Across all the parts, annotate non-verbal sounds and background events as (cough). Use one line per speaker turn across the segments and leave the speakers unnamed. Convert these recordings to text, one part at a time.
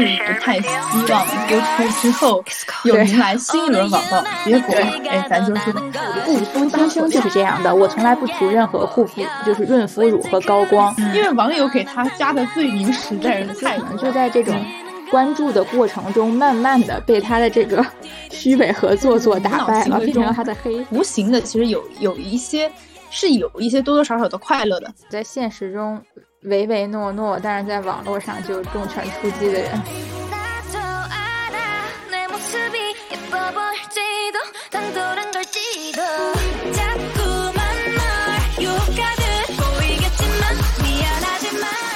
是不太希望播出之后又迎来新一轮网暴，结果哎，咱就是护肤
天生就是这样的，我从来不涂任何护肤，就是润肤乳和高光，
因为网友给他加的罪名实在是太，
可能就在这种关注的过程中，慢慢的被他的这个虚伪和做作打败了，变成了他的黑，
无形的其实有有一些是有一些多多少少的快乐的，
在现实中。唯唯诺诺，但是在网络上就重拳出击的人。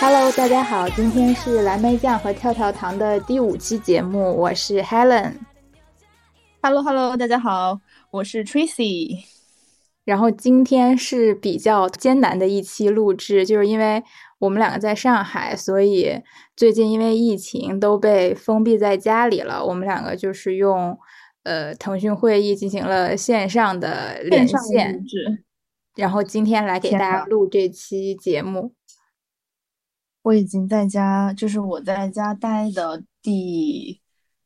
Hello，大家好，今天是蓝莓酱和跳跳糖的第五期节目，我是 Helen。
Hello，Hello，大家好，我是 Tracy。
然后今天是比较艰难的一期录制，就是因为。我们两个在上海，所以最近因为疫情都被封闭在家里了。我们两个就是用呃腾讯会议进行了线上的连线，然后今天来给大家录这期节目。
我已经在家，就是我在家待的第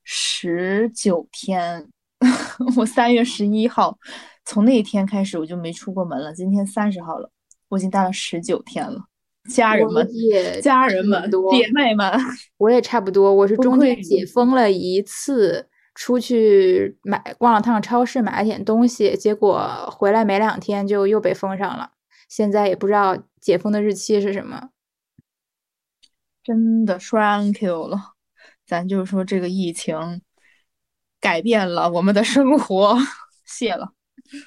十九天，(laughs) 我三月十一号从那一天开始我就没出过门了。今天三十号了，我已经待了十九天了。家人们，家人们，姐妹们，
我也差不多。我是中间解封了一次，出去买逛了趟超市，买了点东西，结果回来没两天就又被封上了。现在也不知道解封的日期是什么。
真的 thank you 了，咱就是说这个疫情改变了我们的生活，谢了。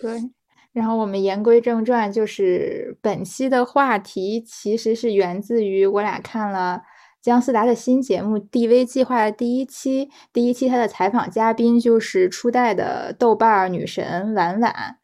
对。然后我们言归正传，就是本期的话题其实是源自于我俩看了姜思达的新节目《DV 计划》的第一期，第一期他的采访嘉宾就是初代的豆瓣女神婉婉，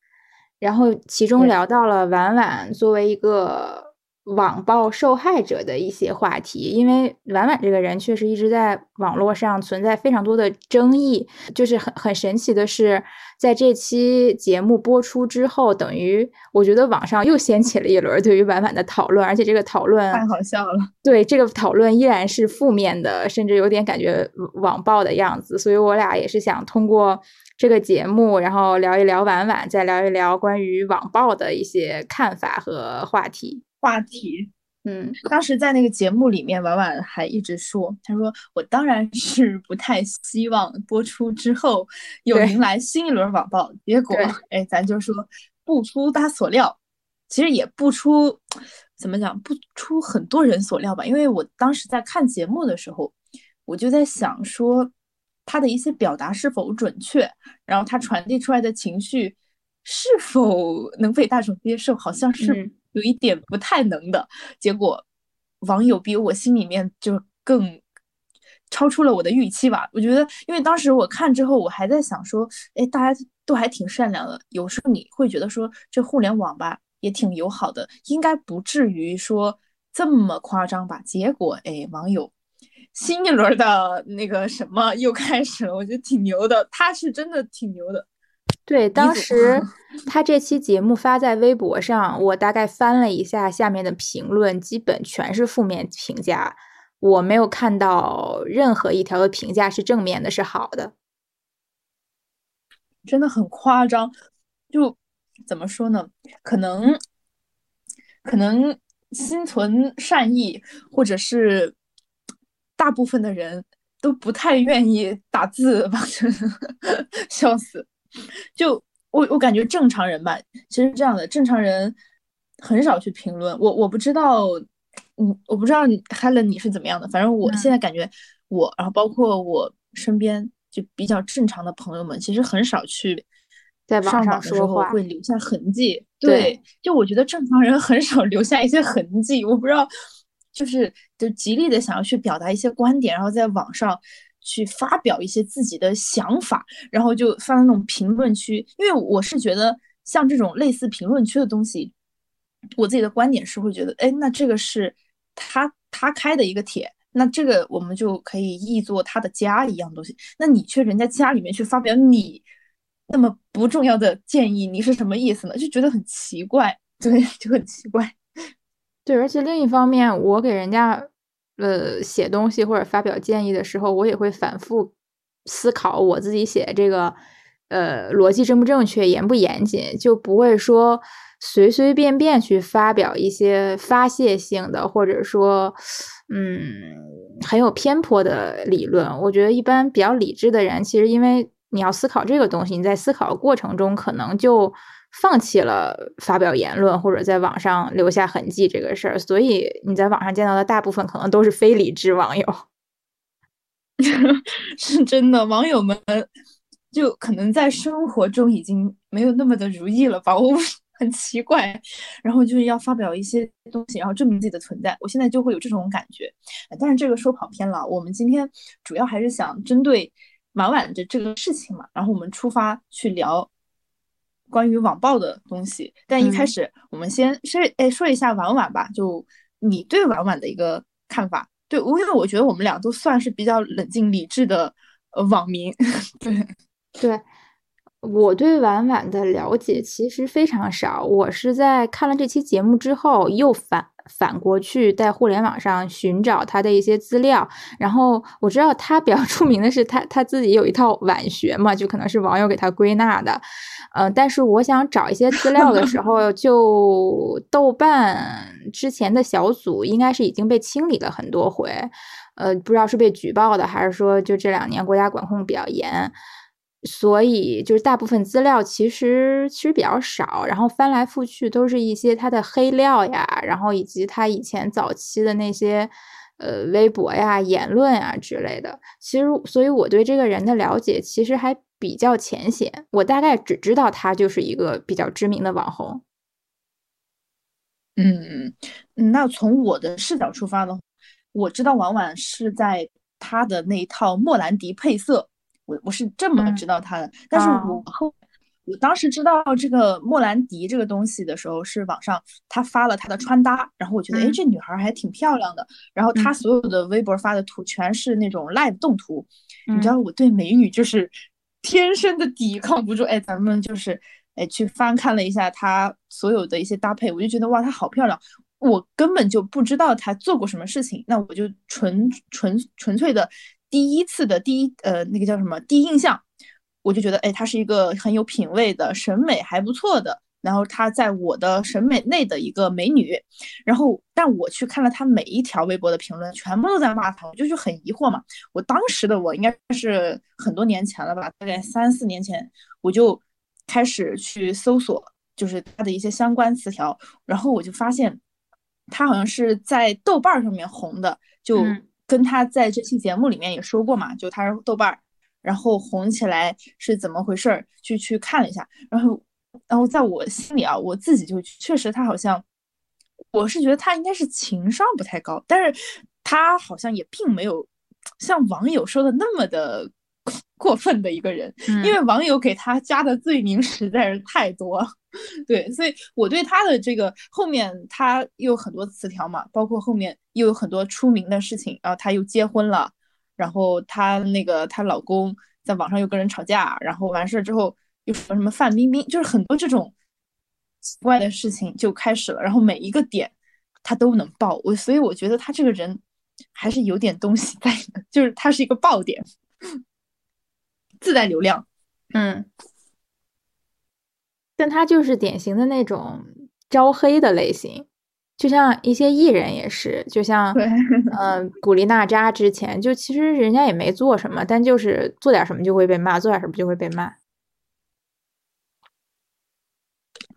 然后其中聊到了婉婉作为一个。网暴受害者的一些话题，因为婉婉这个人确实一直在网络上存在非常多的争议。就是很很神奇的是，在这期节目播出之后，等于我觉得网上又掀起了一轮对于婉婉的讨论，而且这个讨论
太好笑了。
对这个讨论依然是负面的，甚至有点感觉网暴的样子。所以我俩也是想通过这个节目，然后聊一聊婉婉，再聊一聊关于网暴的一些看法和话题。
话题，嗯，当时在那个节目里面，婉婉还一直说，她说我当然是不太希望播出之后又迎来新一轮网暴，结果，哎，咱就说不出他所料，其实也不出，怎么讲，不出很多人所料吧，因为我当时在看节目的时候，我就在想说他的一些表达是否准确，然后他传递出来的情绪是否能被大众接受，好像是。有一点不太能的结果，网友比我心里面就更超出了我的预期吧。我觉得，因为当时我看之后，我还在想说，哎，大家都还挺善良的。有时候你会觉得说，这互联网吧也挺友好的，应该不至于说这么夸张吧。结果，哎，网友新一轮的那个什么又开始了，我觉得挺牛的。他是真的挺牛的。
对，当时他这期节目发在微博上，我大概翻了一下下面的评论，基本全是负面评价，我没有看到任何一条的评价是正面的，是好的。
真的很夸张，就怎么说呢？可能可能心存善意，或者是大部分的人都不太愿意打字，反 (laughs) 正笑死。就我我感觉正常人吧，其实这样的正常人很少去评论。我我不知道，嗯，我不知道 Helen 你是怎么样的。反正我现在感觉我，然后包括我身边就比较正常的朋友们，其实很少去
在网
上
说话
会留下痕迹。对，就我觉得正常人很少留下一些痕迹。我不知道，就是就极力的想要去表达一些观点，然后在网上。去发表一些自己的想法，然后就放在那种评论区。因为我是觉得，像这种类似评论区的东西，我自己的观点是会觉得，哎，那这个是他他开的一个帖，那这个我们就可以译作他的家一样东西。那你去人家家里面去发表你那么不重要的建议，你是什么意思呢？就觉得很奇怪，对，就很奇怪。(laughs)
对，而且另一方面，我给人家。呃写东西或者发表建议的时候，我也会反复思考我自己写这个呃逻辑正不正确、严不严谨，就不会说随随便便去发表一些发泄性的，或者说嗯很有偏颇的理论。我觉得一般比较理智的人，其实因为你要思考这个东西，你在思考过程中可能就。放弃了发表言论或者在网上留下痕迹这个事儿，所以你在网上见到的大部分可能都是非理智网友。(laughs)
是真的，网友们就可能在生活中已经没有那么的如意了吧？我很奇怪，然后就是要发表一些东西，然后证明自己的存在。我现在就会有这种感觉，但是这个说跑偏了。我们今天主要还是想针对婉婉的这个事情嘛，然后我们出发去聊。关于网暴的东西，但一开始我们先说，哎，说一下婉婉吧。就你对婉婉的一个看法，对，因为我觉得我们俩都算是比较冷静理智的呃网民。(laughs) 对，
对我对婉婉的了解其实非常少，我是在看了这期节目之后又反。反过去在互联网上寻找他的一些资料，然后我知道他比较 (laughs) 出名的是他他自己有一套晚学嘛，就可能是网友给他归纳的，嗯，但是我想找一些资料的时候，(laughs) 就豆瓣之前的小组应该是已经被清理了很多回，呃，不知道是被举报的，还是说就这两年国家管控比较严。所以就是大部分资料其实其实比较少，然后翻来覆去都是一些他的黑料呀，然后以及他以前早期的那些呃微博呀、言论呀之类的。其实，所以我对这个人的了解其实还比较浅显，我大概只知道他就是一个比较知名的网红。
嗯，那从我的视角出发的话，我知道婉婉是在他的那一套莫兰迪配色。我我是这么知道他的，但是我后我当时知道这个莫兰迪这个东西的时候，是网上他发了她的穿搭，然后我觉得哎这女孩还挺漂亮的，然后她所有的微博发的图全是那种 live 动图，你知道我对美女就是天生的抵抗不住，哎咱们就是哎去翻看了一下她所有的一些搭配，我就觉得哇她好漂亮，我根本就不知道她做过什么事情，那我就纯纯纯粹的。第一次的第一呃那个叫什么第一印象，我就觉得哎她是一个很有品位的审美还不错的，然后她在我的审美内的一个美女，然后但我去看了她每一条微博的评论，全部都在骂她，我就就很疑惑嘛。我当时的我应该是很多年前了吧，大概三四年前，我就开始去搜索就是她的一些相关词条，然后我就发现她好像是在豆瓣上面红的，就。跟他在这期节目里面也说过嘛，就他是豆瓣儿，然后红起来是怎么回事儿？就去看了一下，然后，然后在我心里啊，我自己就确实他好像，我是觉得他应该是情商不太高，但是他好像也并没有像网友说的那么的过分的一个人，因为网友给他加的罪名实在是太多。(laughs) 对，所以我对他的这个后面，他又有很多词条嘛，包括后面又有很多出名的事情，然后他又结婚了，然后他那个她老公在网上又跟人吵架，然后完事之后又什么什么范冰冰，就是很多这种奇怪的事情就开始了，然后每一个点他都能爆我，所以我觉得他这个人还是有点东西在的，就是他是一个爆点，自带流量，
嗯。但他就是典型的那种招黑的类型，就像一些艺人也是，就像嗯，(laughs) 古力娜扎之前就其实人家也没做什么，但就是做点什么就会被骂，做点什么就会被骂。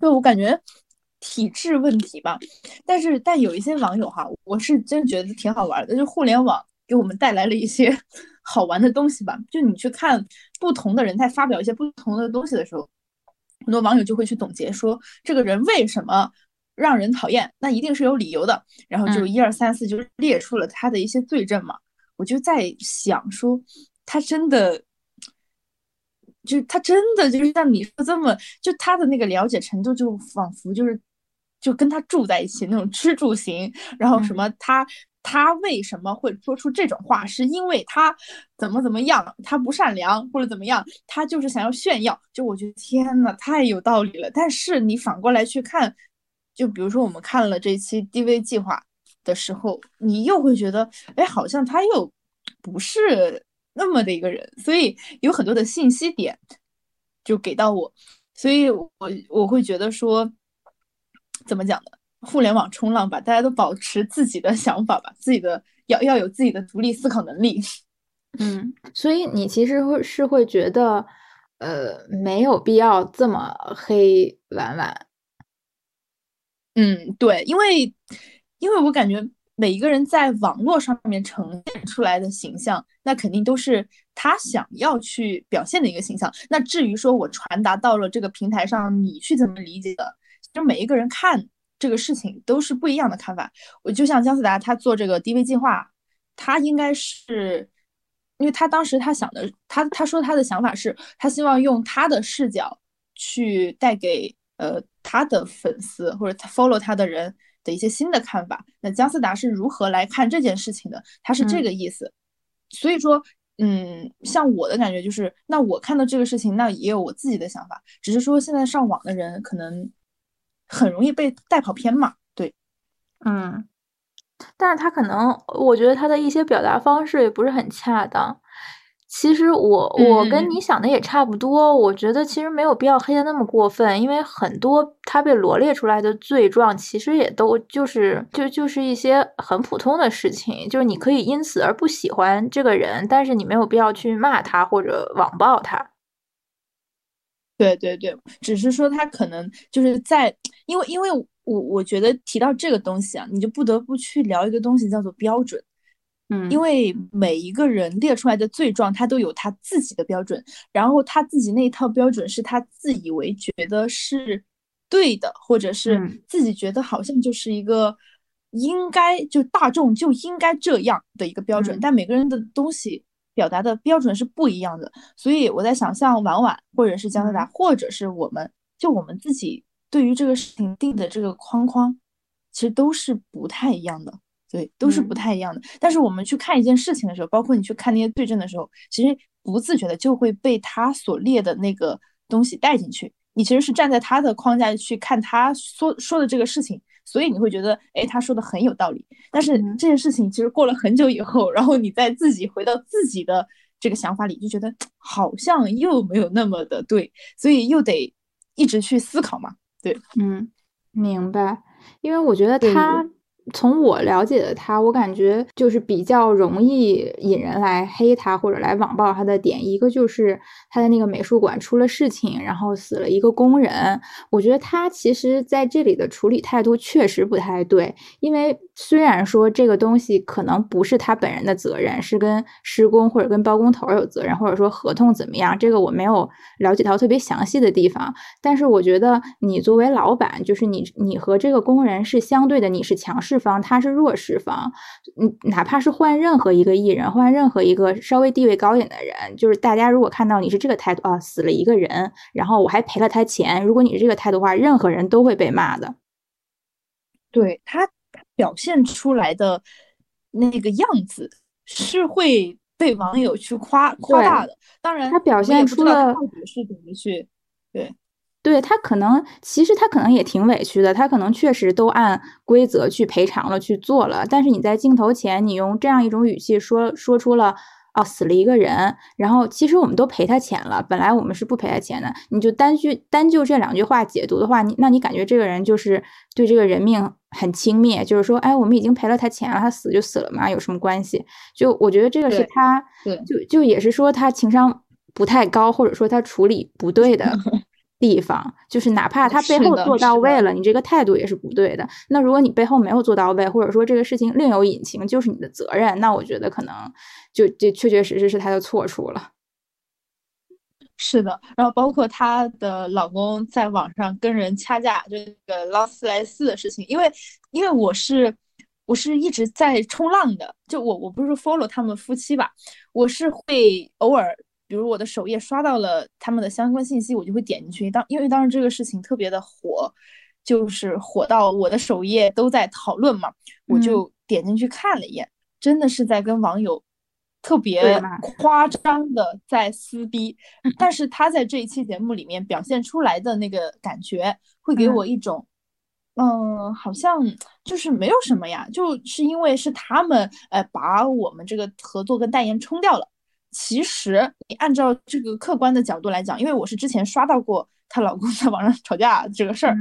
就我感觉体制问题吧，但是但有一些网友哈，我是真觉得挺好玩的，就互联网给我们带来了一些 (laughs) 好玩的东西吧。就你去看不同的人在发表一些不同的东西的时候。很多网友就会去总结说，这个人为什么让人讨厌？那一定是有理由的。然后就一二三四就列出了他的一些罪证嘛。我就在想说，他真的，就他真的就是像你说这么，就他的那个了解程度，就仿佛就是就跟他住在一起那种吃住行。然后什么他。他为什么会说出这种话？是因为他怎么怎么样？他不善良或者怎么样？他就是想要炫耀。就我觉得天呐，太有道理了。但是你反过来去看，就比如说我们看了这期 DV 计划，的时候，你又会觉得，哎，好像他又不是那么的一个人，所以有很多的信息点就给到我，所以我我会觉得说，怎么讲呢？互联网冲浪吧，大家都保持自己的想法吧，自己的要要有自己的独立思考能力。(laughs)
嗯，所以你其实会是会觉得，呃，没有必要这么黑婉婉。
嗯，对，因为因为我感觉每一个人在网络上面呈现出来的形象，那肯定都是他想要去表现的一个形象。那至于说我传达到了这个平台上，你去怎么理解的，就每一个人看这个事情都是不一样的看法。我就像姜思达他做这个 DV 计划，他应该是。因为他当时他想的，他他说他的想法是，他希望用他的视角去带给呃他的粉丝或者他 follow 他的人的一些新的看法。那姜思达是如何来看这件事情的？他是这个意思。所以说，嗯，像我的感觉就是，那我看到这个事情，那也有我自己的想法，只是说现在上网的人可能很容易被带跑偏嘛。对，
嗯。但是他可能，我觉得他的一些表达方式也不是很恰当。其实我我跟你想的也差不多，我觉得其实没有必要黑的那么过分，因为很多他被罗列出来的罪状，其实也都就是就就是一些很普通的事情，就是你可以因此而不喜欢这个人，但是你没有必要去骂他或者网暴他。
对对对，只是说他可能就是在，因为因为。我我觉得提到这个东西啊，你就不得不去聊一个东西，叫做标准。
嗯，
因为每一个人列出来的罪状，他都有他自己的标准，然后他自己那一套标准是他自以为觉得是对的，或者是自己觉得好像就是一个应该就大众就应该这样的一个标准。但每个人的东西表达的标准是不一样的，所以我在想，像婉婉或者是姜思达，或者是我们就我们自己。对于这个事情定的这个框框，其实都是不太一样的，对，都是不太一样的。但是我们去看一件事情的时候，包括你去看那些对证的时候，其实不自觉的就会被他所列的那个东西带进去。你其实是站在他的框架去看他说说的这个事情，所以你会觉得，哎，他说的很有道理。但是这件事情其实过了很久以后，然后你再自己回到自己的这个想法里，就觉得好像又没有那么的对，所以又得一直去思考嘛。对，
嗯，明白，因为我觉得他。从我了解的他，我感觉就是比较容易引人来黑他或者来网暴他的点，一个就是他的那个美术馆出了事情，然后死了一个工人。我觉得他其实在这里的处理态度确实不太对，因为虽然说这个东西可能不是他本人的责任，是跟施工或者跟包工头有责任，或者说合同怎么样，这个我没有了解到特别详细的地方。但是我觉得你作为老板，就是你你和这个工人是相对的，你是强势。方他是弱势方，嗯，哪怕是换任何一个艺人，换任何一个稍微地位高一点的人，就是大家如果看到你是这个态度啊，死了一个人，然后我还赔了他钱，如果你是这个态度的话，任何人都会被骂的。
对他表现出来的那个样子是会被网友去夸夸大的，当然
他表现出了
到底是怎么去对。
对他可能，其实他可能也挺委屈的，他可能确实都按规则去赔偿了，去做了。但是你在镜头前，你用这样一种语气说，说出了“哦，死了一个人”，然后其实我们都赔他钱了，本来我们是不赔他钱的。你就单句单就这两句话解读的话，你那你感觉这个人就是对这个人命很轻蔑，就是说，哎，我们已经赔了他钱了，他死就死了嘛，有什么关系？就我觉得这个是他，就就也是说他情商不太高，或者说他处理不对的。(laughs) 地方就是哪怕他背后做到位了，你这个态度也是不对的。那如果你背后没有做到位，或者说这个事情另有隐情，就是你的责任。那我觉得可能就就确确实实是他的错处了。
是的，然后包括她的老公在网上跟人掐架，就那个劳斯莱斯的事情，因为因为我是我是一直在冲浪的，就我我不是 follow 他们夫妻吧，我是会偶尔。比如我的首页刷到了他们的相关信息，我就会点进去。当因为当时这个事情特别的火，就是火到我的首页都在讨论嘛，我就点进去看了一眼，真的是在跟网友特别夸张的在撕逼。但是他在这一期节目里面表现出来的那个感觉，会给我一种嗯，好像就是没有什么呀，就是因为是他们呃把我们这个合作跟代言冲掉了。其实你按照这个客观的角度来讲，因为我是之前刷到过她老公在网上吵架这个事儿，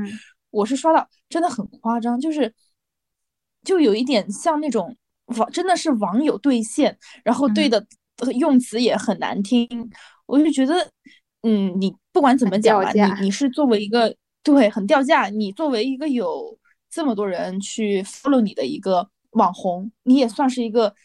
我是刷到真的很夸张，就是就有一点像那种网真的是网友对线，然后对的用词也很难听，我就觉得嗯，你不管怎么讲吧，你你是作为一个。对，很掉价。你作为一个有这么多人去 follow 你的一个网红，你也算是一个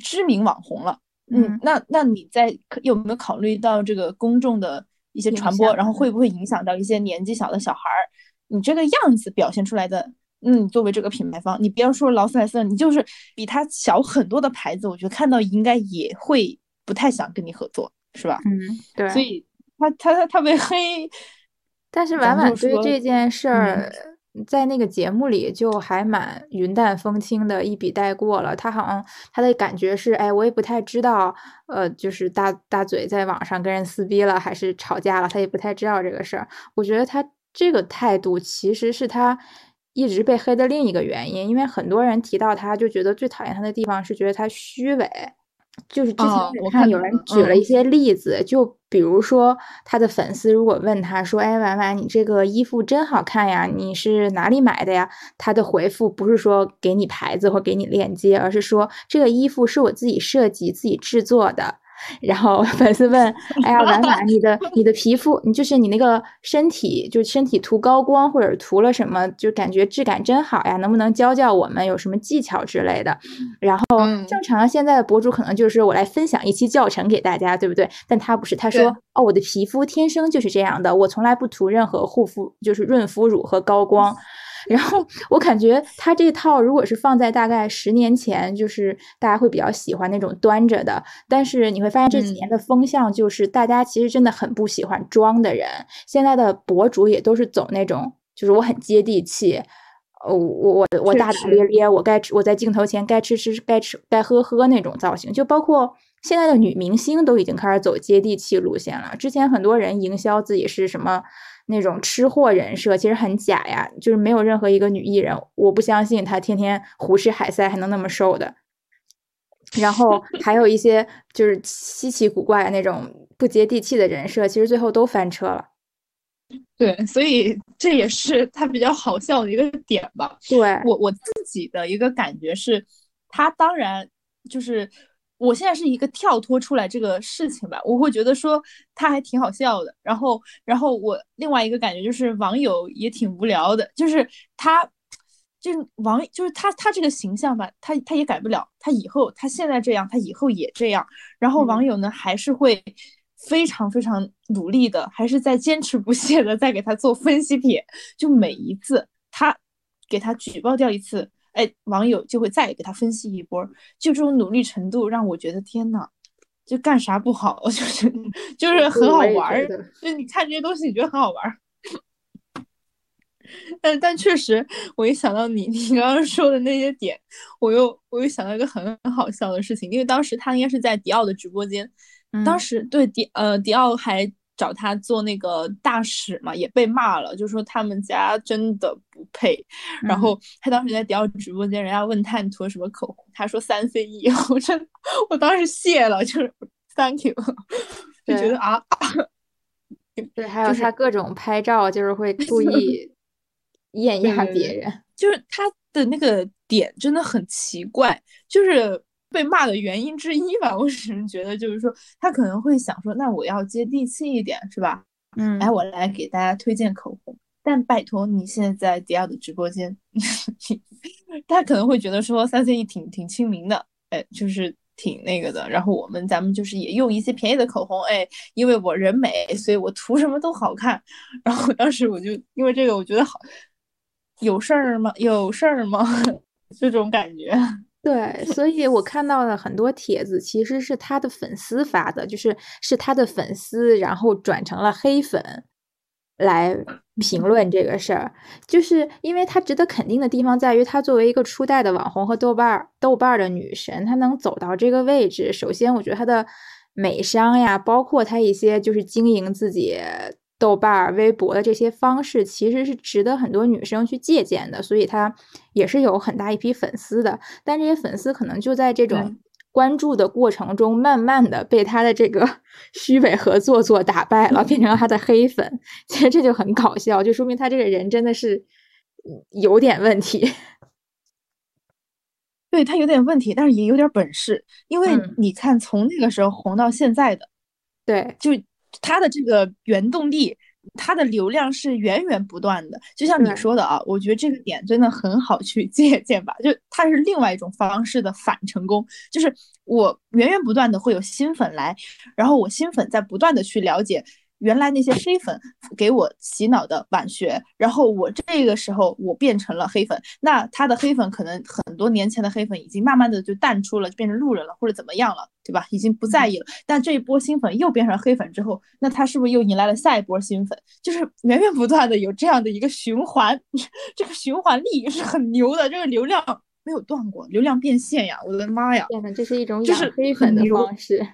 知名网红了。嗯，那那你在有没有考虑到这个公众的一些传播，然后会不会影响到一些年纪小的小孩儿？你这个样子表现出来的，嗯，作为这个品牌方，你不要说劳斯莱斯，你就是比他小很多的牌子，我觉得看到应该也会不太想跟你合作，是吧？
嗯，对。
所以他他他他被黑。
但是婉婉对这件事儿，在那个节目里就还蛮云淡风轻的，一笔带过了。他好像他的感觉是，哎，我也不太知道，呃，就是大大嘴在网上跟人撕逼了，还是吵架了，他也不太知道这个事儿。我觉得他这个态度其实是他一直被黑的另一个原因，因为很多人提到他就觉得最讨厌他的地方是觉得他虚伪。就是之前我看有人举了一些例子，就比如说他的粉丝如果问他说：“哎，婉婉，你这个衣服真好看呀，你是哪里买的呀？”他的回复不是说给你牌子或给你链接，而是说这个衣服是我自己设计、自己制作的。然后 (laughs) 粉丝问：“哎呀，婉婉，你的你的皮肤，你就是你那个身体，就身体涂高光或者涂了什么，就感觉质感真好呀？能不能教教我们有什么技巧之类的？”然后正常现在的博主可能就是我来分享一期教程给大家，对不对？但他不是，他说：“哦，我的皮肤天生就是这样的，我从来不涂任何护肤，就是润肤乳和高光。”然后我感觉他这套如果是放在大概十年前，就是大家会比较喜欢那种端着的。但是你会发现这几年的风向就是大家其实真的很不喜欢装的人。现在的博主也都是走那种，就是我很接地气，哦，我我我大大咧咧，我该吃我在镜头前该吃吃该吃该喝喝那种造型。就包括现在的女明星都已经开始走接地气路线了。之前很多人营销自己是什么。那种吃货人设其实很假呀，就是没有任何一个女艺人，我不相信她天天胡吃海塞还能那么瘦的。然后 (laughs) 还有一些就是稀奇古怪的那种不接地气的人设，其实最后都翻车了。
对，所以这也是他比较好笑的一个点吧。
对
我我自己的一个感觉是，他当然就是。我现在是一个跳脱出来这个事情吧，我会觉得说他还挺好笑的。然后，然后我另外一个感觉就是网友也挺无聊的，就是他，就是网，就是他，他这个形象吧，他他也改不了，他以后他现在这样，他以后也这样。然后网友呢还是会非常非常努力的，还是在坚持不懈的在给他做分析帖，就每一次他给他举报掉一次。哎，网友就会再给他分析一波，就这种努力程度让我觉得天呐，就干啥不好，(laughs) 就是就是很好玩儿。就你看这些东西，你觉得很好玩儿。(laughs) 但但确实，我一想到你 (laughs) 你刚刚说的那些点，我又我又想到一个很好笑的事情，因为当时他应该是在迪奥的直播间，当时对迪呃迪奥还。找他做那个大使嘛，也被骂了，就说他们家真的不配。然后他当时在迪奥直播间，人家问他涂什么口红，他说三 C E，(laughs) 我真，我当时谢了，就是 Thank you，(laughs) 就觉得啊，(laughs)
对，还有他各种拍照，就是会故意艳压别人，
就是他的那个点真的很奇怪，就是。被骂的原因之一吧，我只是觉得，就是说他可能会想说，那我要接地气一点，是吧？
嗯，
哎，我来给大家推荐口红。但拜托，你现在在迪奥的直播间，(laughs) 他可能会觉得说三 C E 挺挺亲民的，哎，就是挺那个的。然后我们咱们就是也用一些便宜的口红，哎，因为我人美，所以我涂什么都好看。然后当时我就因为这个，我觉得好有事儿吗？有事儿吗？(laughs) 这种感觉。
对，所以我看到了很多帖子，其实是他的粉丝发的，就是是他的粉丝，然后转成了黑粉来评论这个事儿。就是因为他值得肯定的地方在于，他作为一个初代的网红和豆瓣儿豆瓣儿的女神，她能走到这个位置，首先我觉得她的美商呀，包括她一些就是经营自己。豆瓣、微博的这些方式，其实是值得很多女生去借鉴的，所以他也是有很大一批粉丝的。但这些粉丝可能就在这种关注的过程中，慢慢的被他的这个 (laughs) 虚伪和做作打败了，变成了他的黑粉。其实这就很搞笑，就说明他这个人真的是有点问题。(laughs)
对他有点问题，但是也有点本事，因为你看从那个时候红到现在的，
对，
就他的这个原动力，它的流量是源源不断的。就像你说的啊，我觉得这个点真的很好去 (laughs) 借鉴吧。就它是另外一种方式的反成功，就是我源源不断的会有新粉来，然后我新粉在不断的去了解。原来那些黑粉给我洗脑的晚学，然后我这个时候我变成了黑粉，那他的黑粉可能很多年前的黑粉已经慢慢的就淡出了，就变成路人了或者怎么样了，对吧？已经不在意了。但这一波新粉又变成黑粉之后，那他是不是又迎来了下一波新粉？就是源源不断的有这样的一个循环，(laughs) 这个循环力是很牛的，这个流量没有断过，流量变现呀！我的妈呀！
天呐，这是一种养黑粉的方式。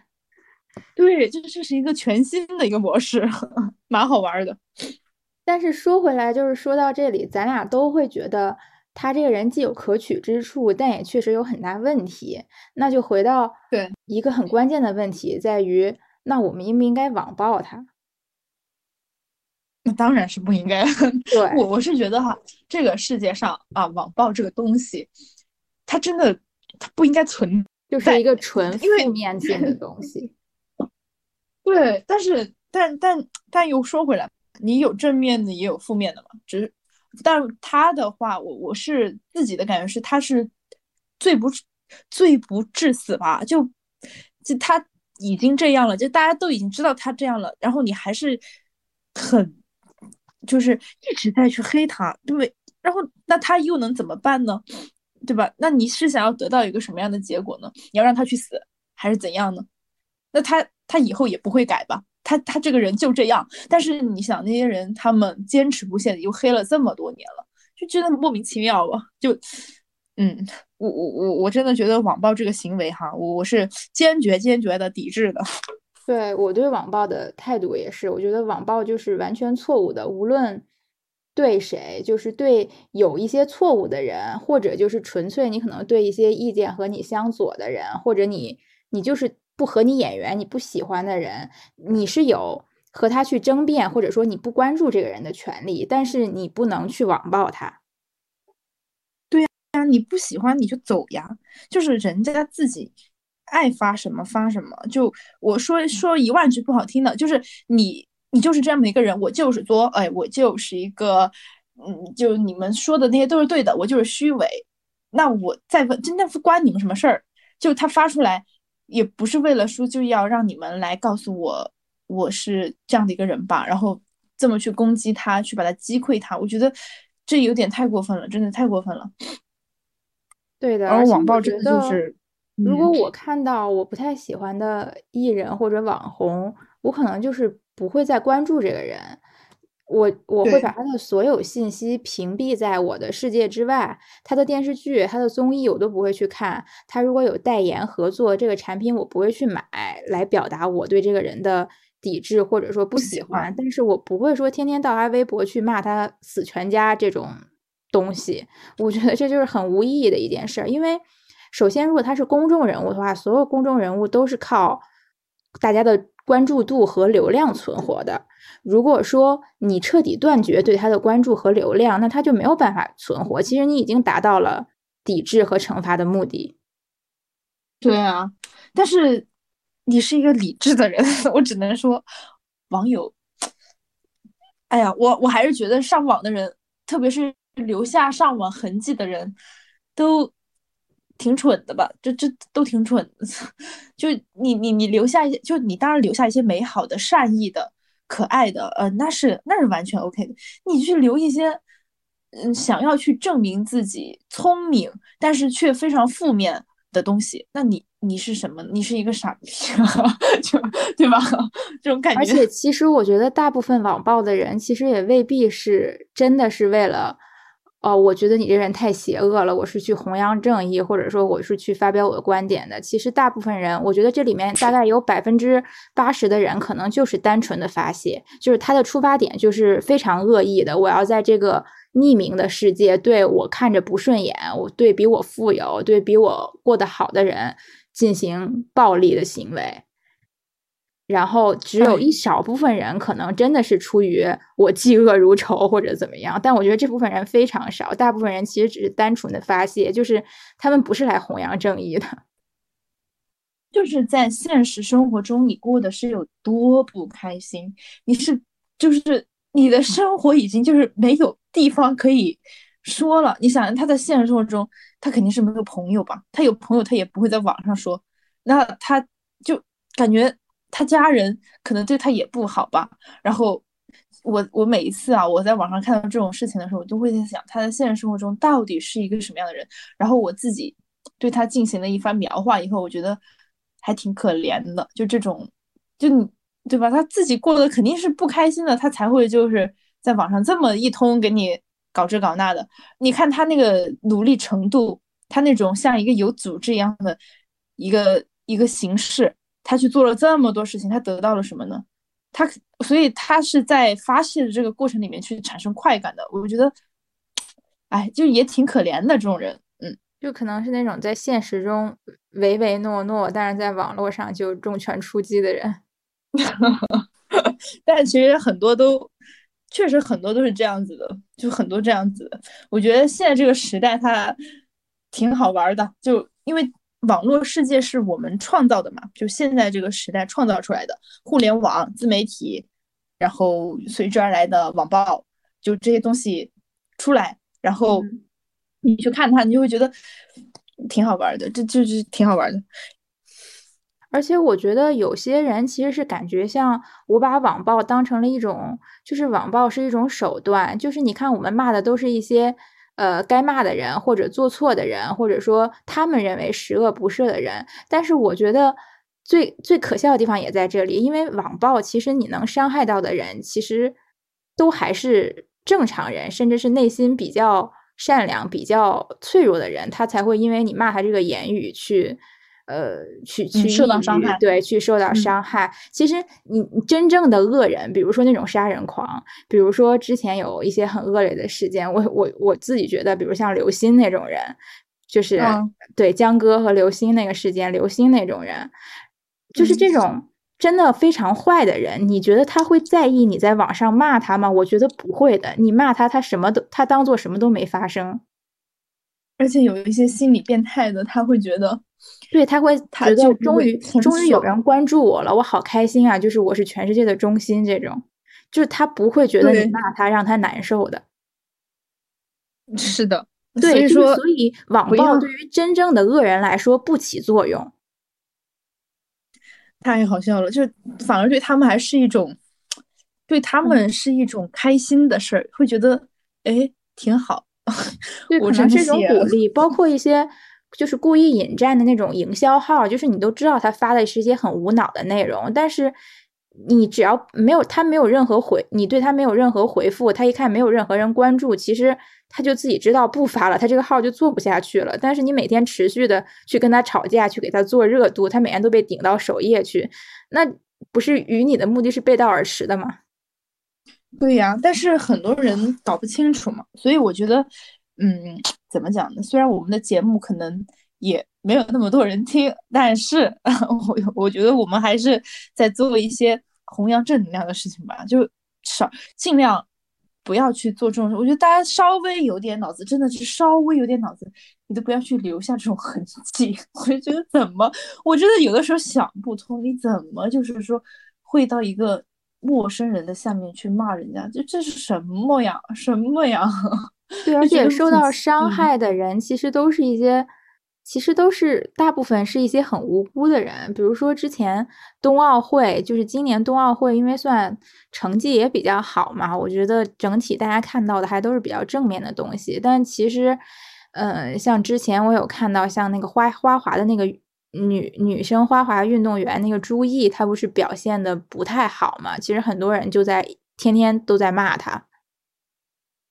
对，这这是一个全新的一个模式，(laughs) 蛮好玩的。
但是说回来，就是说到这里，咱俩都会觉得他这个人既有可取之处，但也确实有很大问题。那就回到
对
一个很关键的问题，在于那我们应不应该网暴他？(laughs)
那当然是不应该。
对
我我是觉得哈，这个世界上啊，网暴这个东西，它真的它不应该存，
就是一个纯负面性的东西。
对，但是但但但又说回来，你有正面的也有负面的嘛。只是，但他的话，我我是自己的感觉是，他是最不最不致死吧？就就他已经这样了，就大家都已经知道他这样了，然后你还是很就是一直在去黑他，对不对？然后那他又能怎么办呢？对吧？那你是想要得到一个什么样的结果呢？你要让他去死，还是怎样呢？那他。他以后也不会改吧？他他这个人就这样。但是你想，那些人他们坚持不懈，又黑了这么多年了，就觉得莫名其妙吧？就，嗯，我我我我真的觉得网暴这个行为哈，我我是坚决坚决的抵制的。(laughs)
对我对网暴的态度也是，我觉得网暴就是完全错误的，无论对谁，就是对有一些错误的人，或者就是纯粹你可能对一些意见和你相左的人，或者你你就是。不和你眼缘，你不喜欢的人，你是有和他去争辩，或者说你不关注这个人的权利，但是你不能去网暴他。
对呀，你不喜欢你就走呀，就是人家自己爱发什么发什么。就我说说一万句不好听的，就是你你就是这样的一个人，我就是作，哎，我就是一个，嗯，就你们说的那些都是对的，我就是虚伪。那我再问，真的不关你们什么事儿，就他发出来。也不是为了说就要让你们来告诉我我是这样的一个人吧，然后这么去攻击他，去把他击溃他，我觉得这有点太过分了，真的太过分了。
对的，
而网暴真的就是，
如果我看到我不太喜欢的艺人或者网红，我可能就是不会再关注这个人。我我会把他的所有信息屏蔽在我的世界之外，他的电视剧、他的综艺我都不会去看。他如果有代言合作这个产品，我不会去买来表达我对这个人的抵制或者说不喜欢。但是我不会说天天到他微博去骂他死全家这种东西。我觉得这就是很无意义的一件事儿。因为首先，如果他是公众人物的话，所有公众人物都是靠大家的关注度和流量存活的。如果说你彻底断绝对他的关注和流量，那他就没有办法存活。其实你已经达到了抵制和惩罚的目的。
对啊，但是你是一个理智的人，(laughs) 我只能说，网友，哎呀，我我还是觉得上网的人，特别是留下上网痕迹的人，都挺蠢的吧？这这都挺蠢的。(laughs) 就你你你留下一些，就你当然留下一些美好的、善意的。可爱的，呃，那是那是完全 OK 的。你去留一些，嗯，想要去证明自己聪明，但是却非常负面的东西，那你你是什么？你是一个傻逼，(laughs) 就对吧？(laughs) 这种感觉。而
且，其实我觉得大部分网暴的人，其实也未必是真的是为了哦，我觉得你这人太邪恶了，我是去弘扬正义，或者说我是去发表我的观点的。其实大部分人，我觉得这里面大概有百分之八十的人，可能就是单纯的发泄，就是他的出发点就是非常恶意的，我要在这个匿名的世界，对我看着不顺眼，我对比我富有、对比我过得好的人进行暴力的行为。然后只有一小部分人可能真的是出于我嫉恶如仇或者怎么样，但我觉得这部分人非常少，大部分人其实只是单纯的发泄，就是他们不是来弘扬正义的。(laughs)
就是在现实生活中，你过的是有多不开心？你是就是你的生活已经就是没有地方可以说了。你想他在现实生活中，他肯定是没有朋友吧？他有朋友，他也不会在网上说。那他就感觉。他家人可能对他也不好吧，然后我我每一次啊，我在网上看到这种事情的时候，我都会在想他在现实生活中到底是一个什么样的人。然后我自己对他进行了一番描画以后，我觉得还挺可怜的。就这种，就你对吧？他自己过得肯定是不开心的，他才会就是在网上这么一通给你搞这搞那的。你看他那个努力程度，他那种像一个有组织一样的一个一个形式。他去做了这么多事情，他得到了什么呢？他所以他是在发泄的这个过程里面去产生快感的。我觉得，哎，就也挺可怜的这种人，嗯，
就可能是那种在现实中唯唯诺诺，但是在网络上就重拳出击的人。(laughs)
但其实很多都确实很多都是这样子的，就很多这样子的。我觉得现在这个时代它挺好玩的，就因为。网络世界是我们创造的嘛？就现在这个时代创造出来的互联网、自媒体，然后随之而来的网暴，就这些东西出来，然后你去看它，你就会觉得挺好玩的，这就是挺好玩的。
而且我觉得有些人其实是感觉像我把网暴当成了一种，就是网暴是一种手段，就是你看我们骂的都是一些。呃，该骂的人，或者做错的人，或者说他们认为十恶不赦的人，但是我觉得最最可笑的地方也在这里，因为网暴其实你能伤害到的人，其实都还是正常人，甚至是内心比较善良、比较脆弱的人，他才会因为你骂他这个言语去。呃，去去
受到伤害，
对，去受到伤害。其实你真正的恶人，比如说那种杀人狂，比如说之前有一些很恶劣的事件，我我我自己觉得，比如像刘鑫那种人，就是对江歌和刘鑫那个事件，刘鑫那种人，就是这种真的非常坏的人，你觉得他会在意你在网上骂他吗？我觉得不会的，你骂他，他什么都他当做什么都没发生。
而且有一些心理变态的，他会觉得。
对他会觉得终于终于有人关注我了，我好开心啊！就是我是全世界的中心，这种就是他不会觉得你骂他让他难受的。
是的，
所
以说
所以网暴对于真正的恶人来说不起作用。
太好笑了，就反而对他们还是一种，对他们是一种开心的事儿，会觉得哎挺好。
对，可能这种鼓励，包括一些。就是故意引战的那种营销号，就是你都知道他发的是一些很无脑的内容，但是你只要没有他没有任何回，你对他没有任何回复，他一看没有任何人关注，其实他就自己知道不发了，他这个号就做不下去了。但是你每天持续的去跟他吵架，去给他做热度，他每天都被顶到首页去，那不是与你的目的是背道而驰的吗？
对呀，但是很多人搞不清楚嘛，所以我觉得。嗯，怎么讲呢？虽然我们的节目可能也没有那么多人听，但是 (laughs) 我我觉得我们还是在做一些弘扬正能量的事情吧，就少尽量不要去做这种事。我觉得大家稍微有点脑子，真的是稍微有点脑子，你都不要去留下这种痕迹。(laughs) 我就觉得怎么，我真的有的时候想不通，你怎么就是说会到一个陌生人的下面去骂人家？就这是什么呀？什么呀？
对，而且受到伤害的人其实都是一些，其实都是大部分是一些很无辜的人。比如说之前冬奥会，就是今年冬奥会，因为算成绩也比较好嘛，我觉得整体大家看到的还都是比较正面的东西。但其实，嗯，像之前我有看到，像那个花花滑的那个女女生花滑运动员那个朱毅，她不是表现的不太好嘛？其实很多人就在天天都在骂她。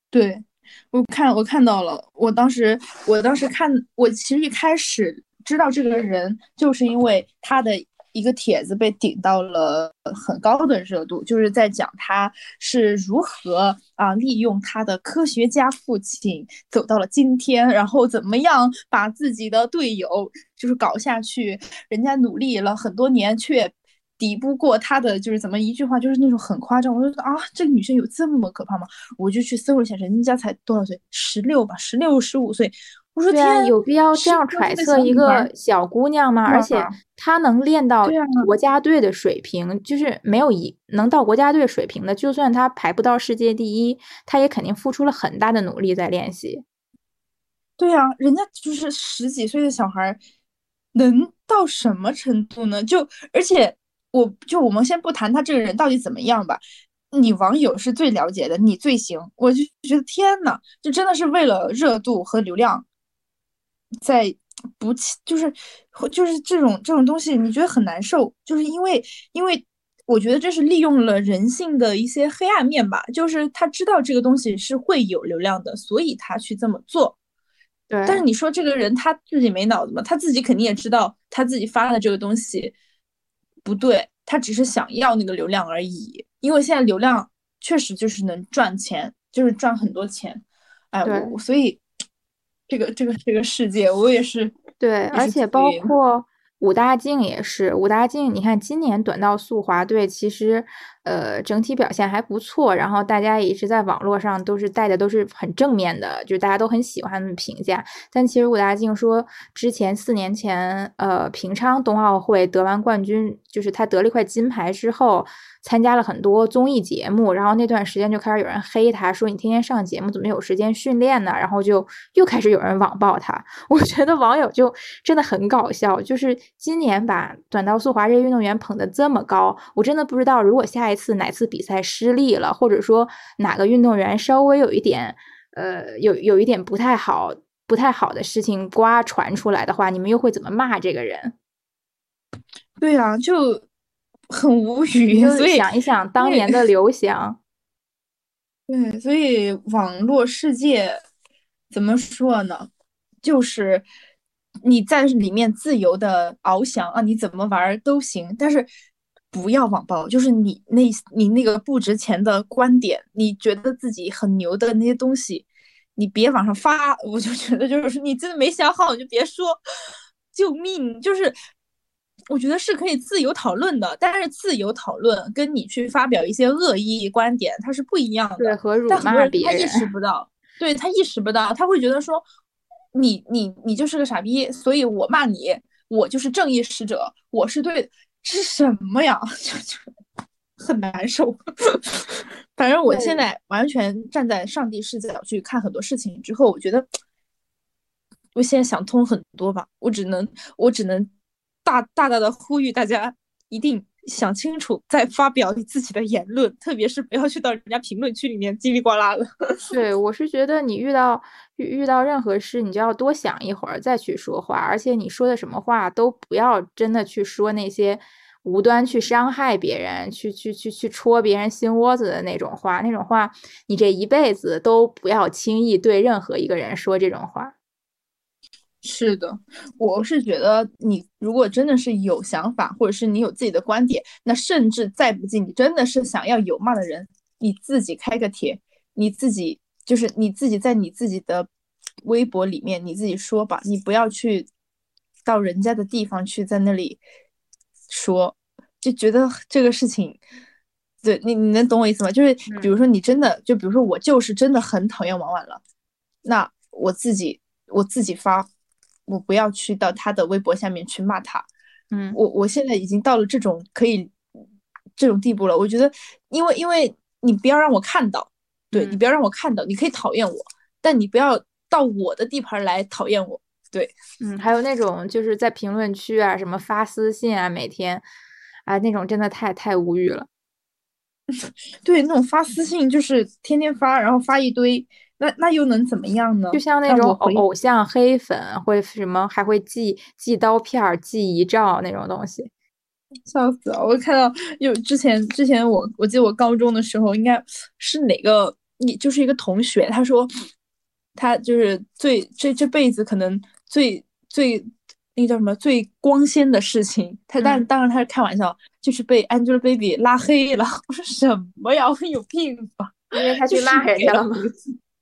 对。我看我看到了，我当时我当时看，我其实一开始知道这个人，就是因为他的一个帖子被顶到了很高的热度，就是在讲他是如何啊利用他的科学家父亲走到了今天，然后怎么样把自己的队友就是搞下去，人家努力了很多年却。抵不过他的就是怎么一句话就是那种很夸张，我就说啊，这个女生有这么可怕吗？我就去搜了一下，人家才多少岁？十六吧，十六十五岁。我说天，
有必要这样揣测一个小姑娘吗？而且她能练到国家队的水平，就是没有一能到国家队水平的，就算她排不到世界第一，她也肯定付出了很大的努力在练习。
对呀，人家就是十几岁的小孩，能到什么程度呢？就而且。我就我们先不谈他这个人到底怎么样吧，你网友是最了解的，你最行。我就觉得天呐，就真的是为了热度和流量，在不就是就是这种这种东西，你觉得很难受，就是因为因为我觉得这是利用了人性的一些黑暗面吧，就是他知道这个东西是会有流量的，所以他去这么做。
对。
但是你说这个人他自己没脑子吗？他自己肯定也知道他自己发的这个东西。不对，他只是想要那个流量而已，因为现在流量确实就是能赚钱，就是赚很多钱，哎，我所以这个这个这个世界，我也是
对，而且包括。武大靖也是，武大靖，你看今年短道速滑队其实，呃，整体表现还不错，然后大家也一直在网络上都是带的都是很正面的，就是大家都很喜欢的评价。但其实武大靖说，之前四年前，呃，平昌冬奥会得完冠军，就是他得了一块金牌之后。参加了很多综艺节目，然后那段时间就开始有人黑他，说你天天上节目怎么有时间训练呢？然后就又开始有人网暴他。(laughs) 我觉得网友就真的很搞笑，就是今年把短道速滑这运动员捧得这么高，我真的不知道如果下一次哪次比赛失利了，或者说哪个运动员稍微有一点呃有有一点不太好不太好的事情瓜传出来的话，你们又会怎么骂这个人？
对呀，就。很无语，所以
想一想当年的刘翔。(laughs)
对，所以网络世界怎么说呢？就是你在里面自由的翱翔啊，你怎么玩都行，但是不要网暴。就是你那，你那个不值钱的观点，你觉得自己很牛的那些东西，你别往上发。我就觉得，就是你真的没想好，你就别说。(laughs) 救命！就是。我觉得是可以自由讨论的，但是自由讨论跟你去发表一些恶意观点，它是不一样的。
对，和辱骂别
人，他意识不到，对他意识不到，他会觉得说，你你你就是个傻逼，所以我骂你，我就是正义使者，我是对是什么呀？(laughs) 就就很难受。(laughs) 反正我现在完全站在上帝视角去看很多事情之后，我觉得我现在想通很多吧，我只能我只能。大大大的呼吁大家一定想清楚再发表你自己的言论，特别是不要去到人家评论区里面叽里呱啦的。(laughs)
对，我是觉得你遇到遇遇到任何事，你就要多想一会儿再去说话，而且你说的什么话都不要真的去说那些无端去伤害别人、去去去去戳别人心窝子的那种话。那种话，你这一辈子都不要轻易对任何一个人说这种话。
是的，我是觉得你如果真的是有想法，或者是你有自己的观点，那甚至再不济，你真的是想要有骂的人，你自己开个帖，你自己就是你自己在你自己的微博里面你自己说吧，你不要去到人家的地方去在那里说，就觉得这个事情，对你你能懂我意思吗？就是比如说你真的就比如说我就是真的很讨厌王婉了，那我自己我自己发。我不要去到他的微博下面去骂他，
嗯，
我我现在已经到了这种可以这种地步了。我觉得，因为因为你不要让我看到，对你不要让我看到，你可以讨厌我，但你不要到我的地盘来讨厌我。对，
嗯，还有那种就是在评论区啊，什么发私信啊，每天啊那种真的太太无语了。(laughs)
对，那种发私信就是天天发，然后发一堆。那那又能怎么样呢？
就像那种偶偶像黑粉，会什么还会寄寄刀片、寄遗照那种东西，(laughs)
笑死了！我看到有之前之前我我记得我高中的时候，应该是哪个你就是一个同学，他说他就是最这这辈子可能最最那个叫什么最光鲜的事情。他但当然他是开玩笑，就是被 Angelababy 拉黑了。(laughs) 我说什么呀？我有病吧？
因为他去骂人家了吗？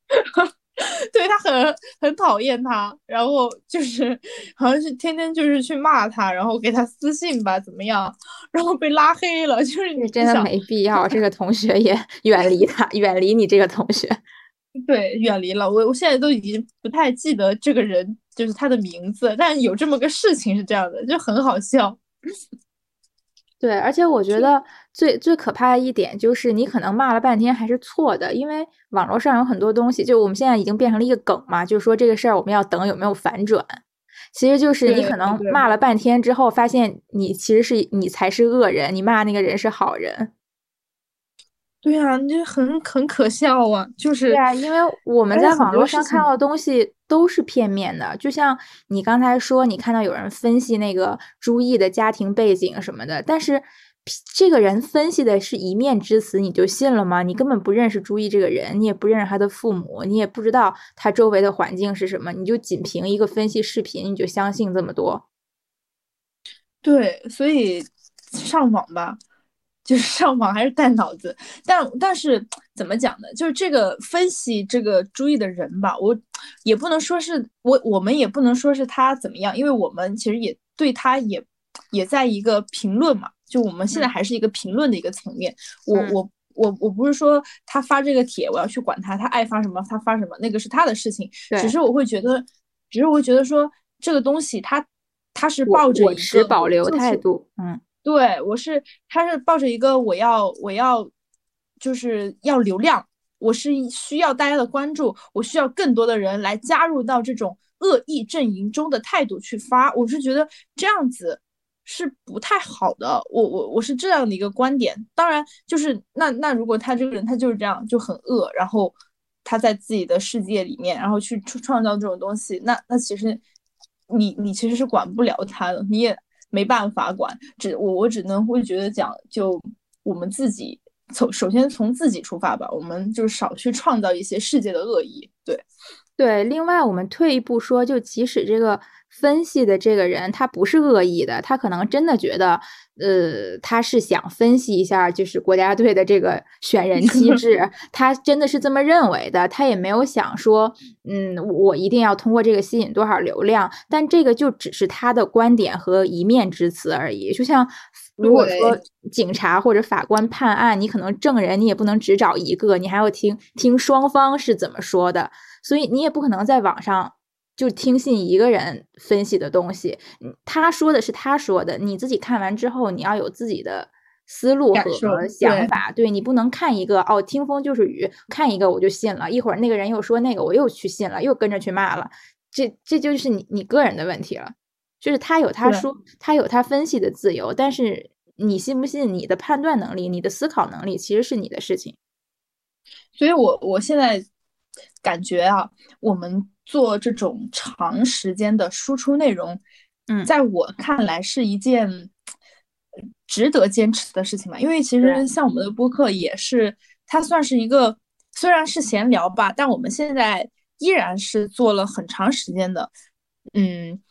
(laughs)
对他很很讨厌他，然后就是好像是天天就是去骂他，然后给他私信吧，怎么样？然后被拉黑了，就是你
真的没必要。这个同学也远离他，远离你这个同学。(laughs)
对，远离了我。我现在都已经不太记得这个人就是他的名字，但有这么个事情是这样的，就很好笑。(laughs)
对，而且我觉得最最可怕的一点就是，你可能骂了半天还是错的，因为网络上有很多东西，就我们现在已经变成了一个梗嘛，就是说这个事儿我们要等有没有反转，其实就是你可能骂了半天之后，发现你其实是你才是恶人，你骂那个人是好人。
对啊，你很很可笑啊！就是
对啊，因为我们在网络上看到的东西都是片面的，就像你刚才说，你看到有人分析那个朱毅的家庭背景什么的，但是这个人分析的是一面之词，你就信了吗？你根本不认识朱毅这个人，你也不认识他的父母，你也不知道他周围的环境是什么，你就仅凭一个分析视频，你就相信这么多？
对，所以上网吧。就是上网还是带脑子，但但是怎么讲呢？就是这个分析这个朱毅的人吧，我也不能说是我，我们也不能说是他怎么样，因为我们其实也对他也也在一个评论嘛，就我们现在还是一个评论的一个层面。我我我我不是说他发这个帖我要去管他，他爱发什么他发什么，那个是他的事情。只是我会觉得，只是我会觉得说这个东西他他是抱着一
个保留态度，嗯。
对，我是，他是抱着一个我要我要，就是要流量，我是需要大家的关注，我需要更多的人来加入到这种恶意阵营中的态度去发，我是觉得这样子是不太好的，我我我是这样的一个观点。当然，就是那那如果他这个人他就是这样就很恶，然后他在自己的世界里面，然后去创创造这种东西，那那其实你你其实是管不了他的，你也。没办法管，只我我只能会觉得讲，就我们自己从首先从自己出发吧，我们就少去创造一些世界的恶意。对
对，另外我们退一步说，就即使这个。分析的这个人，他不是恶意的，他可能真的觉得，呃，他是想分析一下，就是国家队的这个选人 (laughs) 机制，他真的是这么认为的，他也没有想说，嗯，我一定要通过这个吸引多少流量，但这个就只是他的观点和一面之词而已。就像如果说警察或者法官判案，你可能证人你也不能只找一个，你还要听听双方是怎么说的，所以你也不可能在网上。就听信一个人分析的东西，他说的是他说的，你自己看完之后，你要有自己的思路和想法。对你不能看一个哦，听风就是雨，看一个我就信了，一会儿那个人又说那个，我又去信了，又跟着去骂了。这这就是你你个人的问题了。就是他有他说，他有他分析的自由，但是你信不信，你的判断能力、你的思考能力其实是你的事情。
所以我我现在感觉啊，我们。做这种长时间的输出内容，
嗯，
在我看来是一件值得坚持的事情嘛。因为其实像我们的播客也是，它算是一个虽然是闲聊吧，但我们现在依然是做了很长时间的。嗯，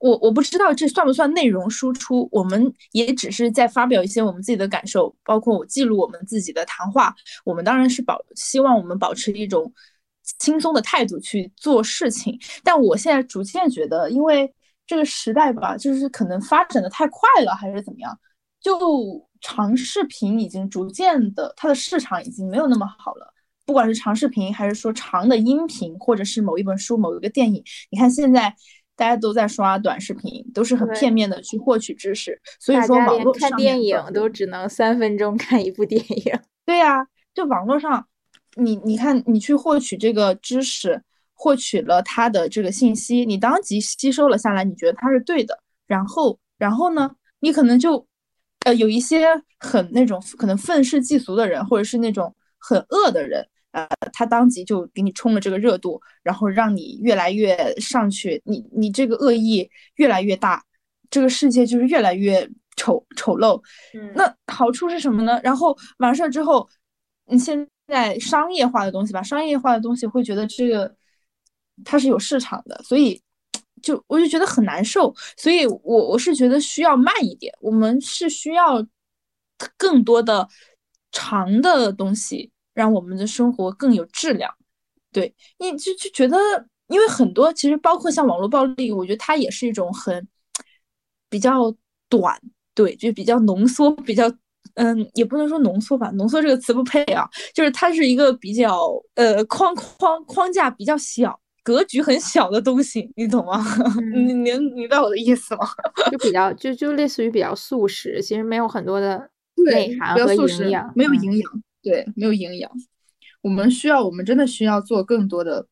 我我不知道这算不算内容输出，我们也只是在发表一些我们自己的感受，包括我记录我们自己的谈话。我们当然是保希望我们保持一种。轻松的态度去做事情，但我现在逐渐觉得，因为这个时代吧，就是可能发展的太快了，还是怎么样，就长视频已经逐渐的，它的市场已经没有那么好了。不管是长视频，还是说长的音频，或者是某一本书、某一个电影，你看现在大家都在刷短视频，都是很片面的去获取知识。所以说，网络
看电影都只能三分钟看一部电影。
对呀，就网络上。你你看，你去获取这个知识，获取了他的这个信息，你当即吸收了下来，你觉得他是对的，然后然后呢，你可能就，呃，有一些很那种可能愤世嫉俗的人，或者是那种很恶的人，呃，他当即就给你冲了这个热度，然后让你越来越上去，你你这个恶意越来越大，这个世界就是越来越丑丑陋。
嗯，
那好处是什么呢？然后完事儿之后，你现在商业化的东西吧，商业化的东西会觉得这个它是有市场的，所以就我就觉得很难受。所以我我是觉得需要慢一点，我们是需要更多的长的东西，让我们的生活更有质量。对，你就就觉得，因为很多其实包括像网络暴力，我觉得它也是一种很比较短，对，就比较浓缩，比较。嗯，也不能说浓缩吧，浓缩这个词不配啊。就是它是一个比较呃框框框架比较小、格局很小的东西，你懂吗？(laughs) 你你明白我的意思吗？(laughs)
就比较就就类似于比较素食，其实没有很多的内涵和营养，
没有营养，对，没有营养。我们需要，我们真的需要做更多的，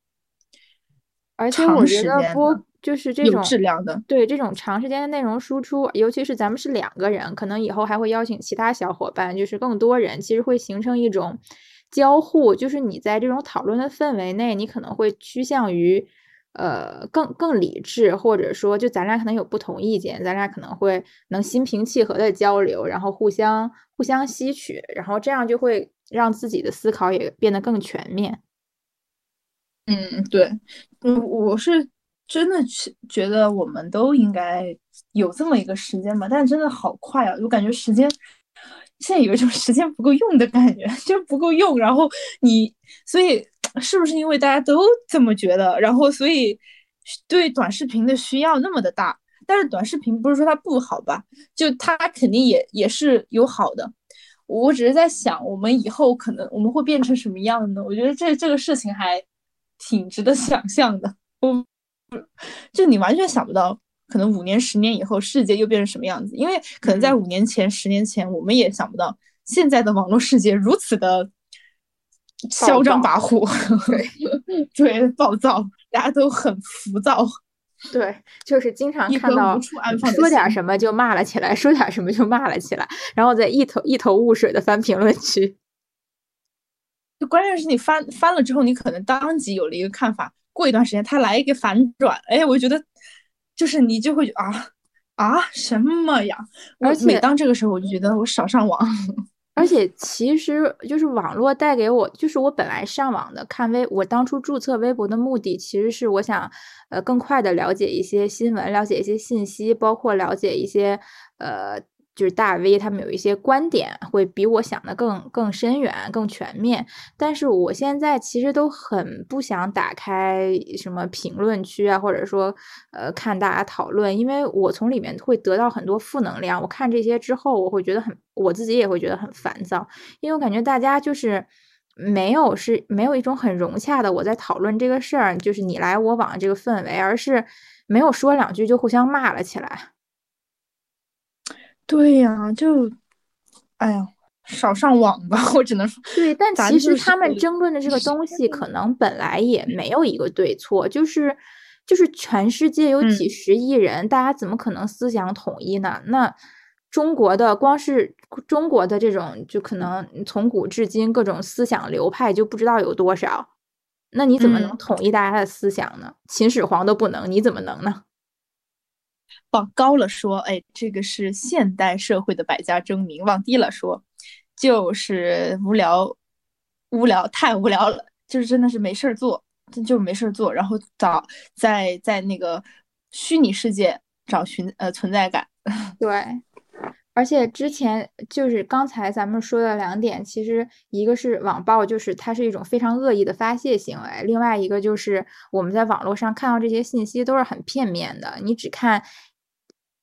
而且我觉得播。就是这种
质量的，
对这种长时间的内容输出，尤其是咱们是两个人，可能以后还会邀请其他小伙伴，就是更多人，其实会形成一种交互。就是你在这种讨论的氛围内，你可能会趋向于呃更更理智，或者说就咱俩可能有不同意见，咱俩可能会能心平气和的交流，然后互相互相吸取，然后这样就会让自己的思考也变得更全面。
嗯，对，嗯，我是。真的是觉得我们都应该有这么一个时间吧，但是真的好快啊！我感觉时间现在有一种 (laughs) 时间不够用的感觉，(laughs) 就不够用。然后你，所以是不是因为大家都这么觉得，然后所以对短视频的需要那么的大？但是短视频不是说它不好吧？就它肯定也也是有好的。我只是在想，我们以后可能我们会变成什么样呢？我觉得这这个事情还挺值得想象的。我。就你完全想不到，可能五年、十年以后世界又变成什么样子？因为可能在五年前、十年前，我们也想不到现在的网络世界如此的嚣张跋扈，对 (laughs) 对，暴躁，大家都很浮躁。
对，就是经常看到说点什么就骂了起来，说点什么就骂了起来，然后再一头一头雾水的翻评论区。
就关键是你翻翻了之后，你可能当即有了一个看法。过一段时间，他来一个反转，哎，我觉得就是你就会啊啊什么呀？而且每当这个时候，我就觉得我少上网。(laughs)
而且其实就是网络带给我，就是我本来上网的看微，我当初注册微博的目的，其实是我想呃更快的了解一些新闻，了解一些信息，包括了解一些呃。就是大 V 他们有一些观点会比我想的更更深远、更全面，但是我现在其实都很不想打开什么评论区啊，或者说呃看大家讨论，因为我从里面会得到很多负能量。我看这些之后，我会觉得很，我自己也会觉得很烦躁，因为我感觉大家就是没有是没有一种很融洽的我在讨论这个事儿，就是你来我往这个氛围，而是没有说两句就互相骂了起来。
对呀，就，哎呀，少上网吧，(laughs) 我只能说。
对，但其实他们争论的这个东西，可能本来也没有一个对错，就是，就是全世界有几十亿人，大家怎么可能思想统一呢？那中国的光是中国的这种，就可能从古至今各种思想流派就不知道有多少，那你怎么能统一大家的思想呢？秦始皇都不能，你怎么能呢？
往高了说，哎，这个是现代社会的百家争鸣；往低了说，就是无聊，无聊，太无聊了，就是真的是没事儿做，真就是没事儿做，然后找在在那个虚拟世界找寻呃存在感。(laughs)
对，而且之前就是刚才咱们说的两点，其实一个是网暴，就是它是一种非常恶意的发泄行为；另外一个就是我们在网络上看到这些信息都是很片面的，你只看。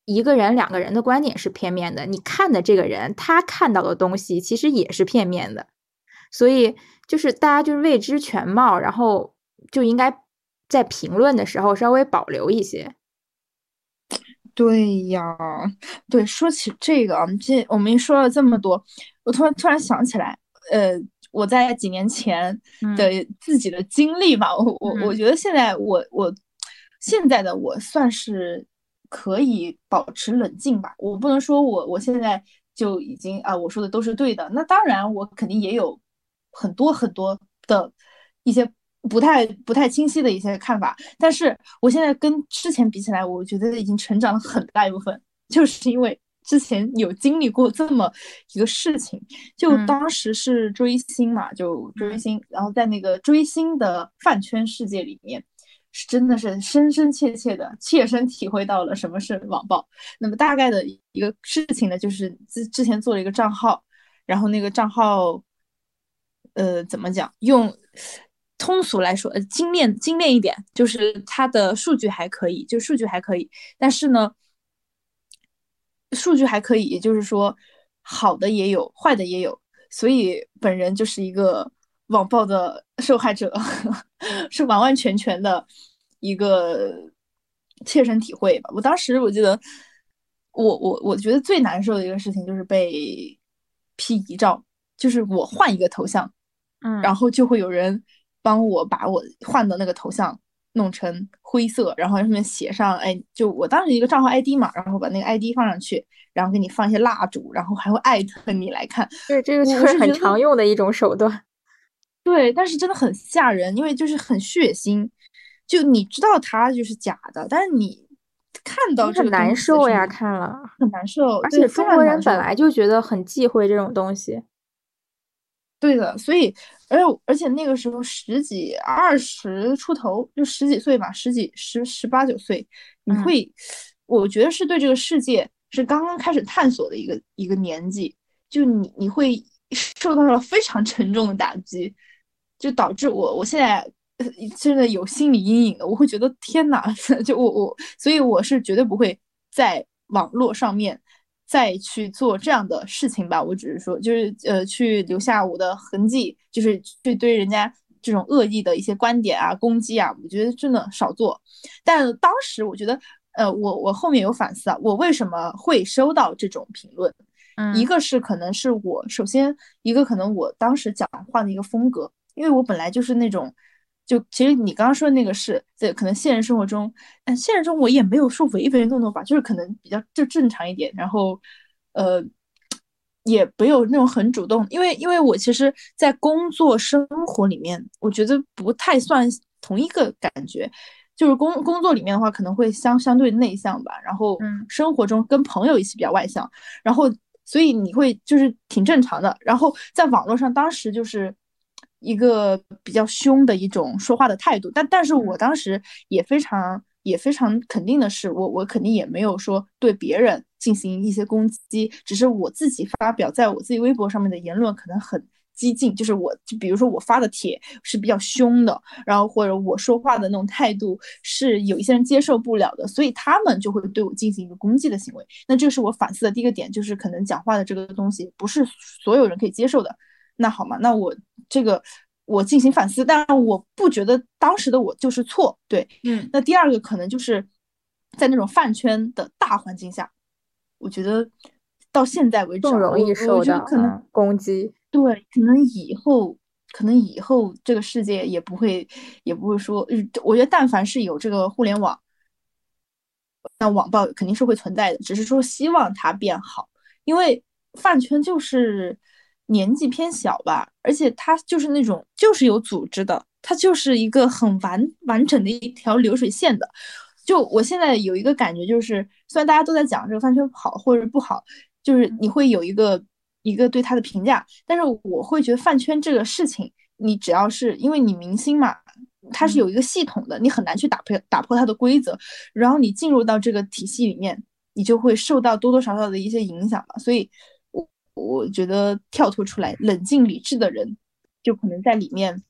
一个人、两个人的观点是片面的，你看的这个人他看到的东西其实也是片面的，所以就是大家就是未知全貌，然后就应该在评论的时候稍微保留一些。
对呀，对，说起这个啊，这我们说了这么多，我突然突然想起来，呃，我在几年前的自己的经历吧，我我我觉得现在我我现在的我算是。可以保持冷静吧，我不能说我我现在就已经啊，我说的都是对的。那当然，我肯定也有很多很多的一些不太不太清晰的一些看法。但是我现在跟之前比起来，我觉得已经成长了很大一部分，就是因为之前有经历过这么一个事情。就当时是追星嘛，就追星，然后在那个追星的饭圈世界里面。是真的是深深切切的切身体会到了什么是网暴。那么大概的一个事情呢，就是之之前做了一个账号，然后那个账号，呃，怎么讲？用通俗来说，呃，精炼精炼一点，就是它的数据还可以，就数据还可以，但是呢，数据还可以，也就是说，好的也有，坏的也有，所以本人就是一个网暴的受害者。(laughs) 是完完全全的一个切身体会吧。我当时我记得，我我我觉得最难受的一个事情就是被 P 遗照，就是我换一个头像，
嗯，
然后就会有人帮我把我换的那个头像弄成灰色，然后上面写上，哎，就我当时一个账号 ID 嘛，然后把那个 ID 放上去，然后给你放一些蜡烛，然后还会艾特你来看。
对，这个就是很常用的一种手段。
对，但是真的很吓人，因为就是很血腥，就你知道它就是假的，但是你看到
很难受呀，看了
很难受。而
且中国人本来就觉得很忌讳这种东西。
对的，所以而且而且那个时候十几二十出头，就十几岁吧，十几十十八九岁，你会，我觉得是对这个世界是刚刚开始探索的一个一个年纪，就你你会受到了非常沉重的打击。就导致我我现在真的有心理阴影的，我会觉得天哪，(laughs) 就我我，所以我是绝对不会在网络上面再去做这样的事情吧。我只是说，就是呃，去留下我的痕迹，就是去对人家这种恶意的一些观点啊、攻击啊，我觉得真的少做。但当时我觉得，呃，我我后面有反思啊，我为什么会收到这种评论？
嗯，
一个是可能是我首先一个可能我当时讲话的一个风格。因为我本来就是那种，就其实你刚刚说的那个是在可能现实生活中，嗯，现实中我也没有说唯唯诺诺吧，就是可能比较就正常一点，然后，呃，也没有那种很主动，因为因为我其实，在工作生活里面，我觉得不太算同一个感觉，就是工工作里面的话，可能会相相对内向吧，然后生活中跟朋友一起比较外向，然后所以你会就是挺正常的，然后在网络上当时就是。一个比较凶的一种说话的态度，但但是我当时也非常也非常肯定的是，我我肯定也没有说对别人进行一些攻击，只是我自己发表在我自己微博上面的言论可能很激进，就是我就比如说我发的帖是比较凶的，然后或者我说话的那种态度是有一些人接受不了的，所以他们就会对我进行一个攻击的行为。那这是我反思的第一个点，就是可能讲话的这个东西不是所有人可以接受的。那好嘛，那我这个我进行反思，但我不觉得当时的我就是错，对，
嗯。
那第二个可能就是在那种饭圈的大环境下，我觉得到现在为止
更容易受到
可能
攻击，
对，可能以后可能以后这个世界也不会也不会说，我觉得但凡是有这个互联网，那网暴肯定是会存在的，只是说希望它变好，因为饭圈就是。年纪偏小吧，而且他就是那种就是有组织的，他就是一个很完完整的一条流水线的。就我现在有一个感觉，就是虽然大家都在讲这个饭圈好或者不好，就是你会有一个一个对他的评价，但是我会觉得饭圈这个事情，你只要是因为你明星嘛，它是有一个系统的，你很难去打破打破它的规则，然后你进入到这个体系里面，你就会受到多多少少的一些影响吧，所以。我觉得跳脱出来、冷静理智的人，就可能在里面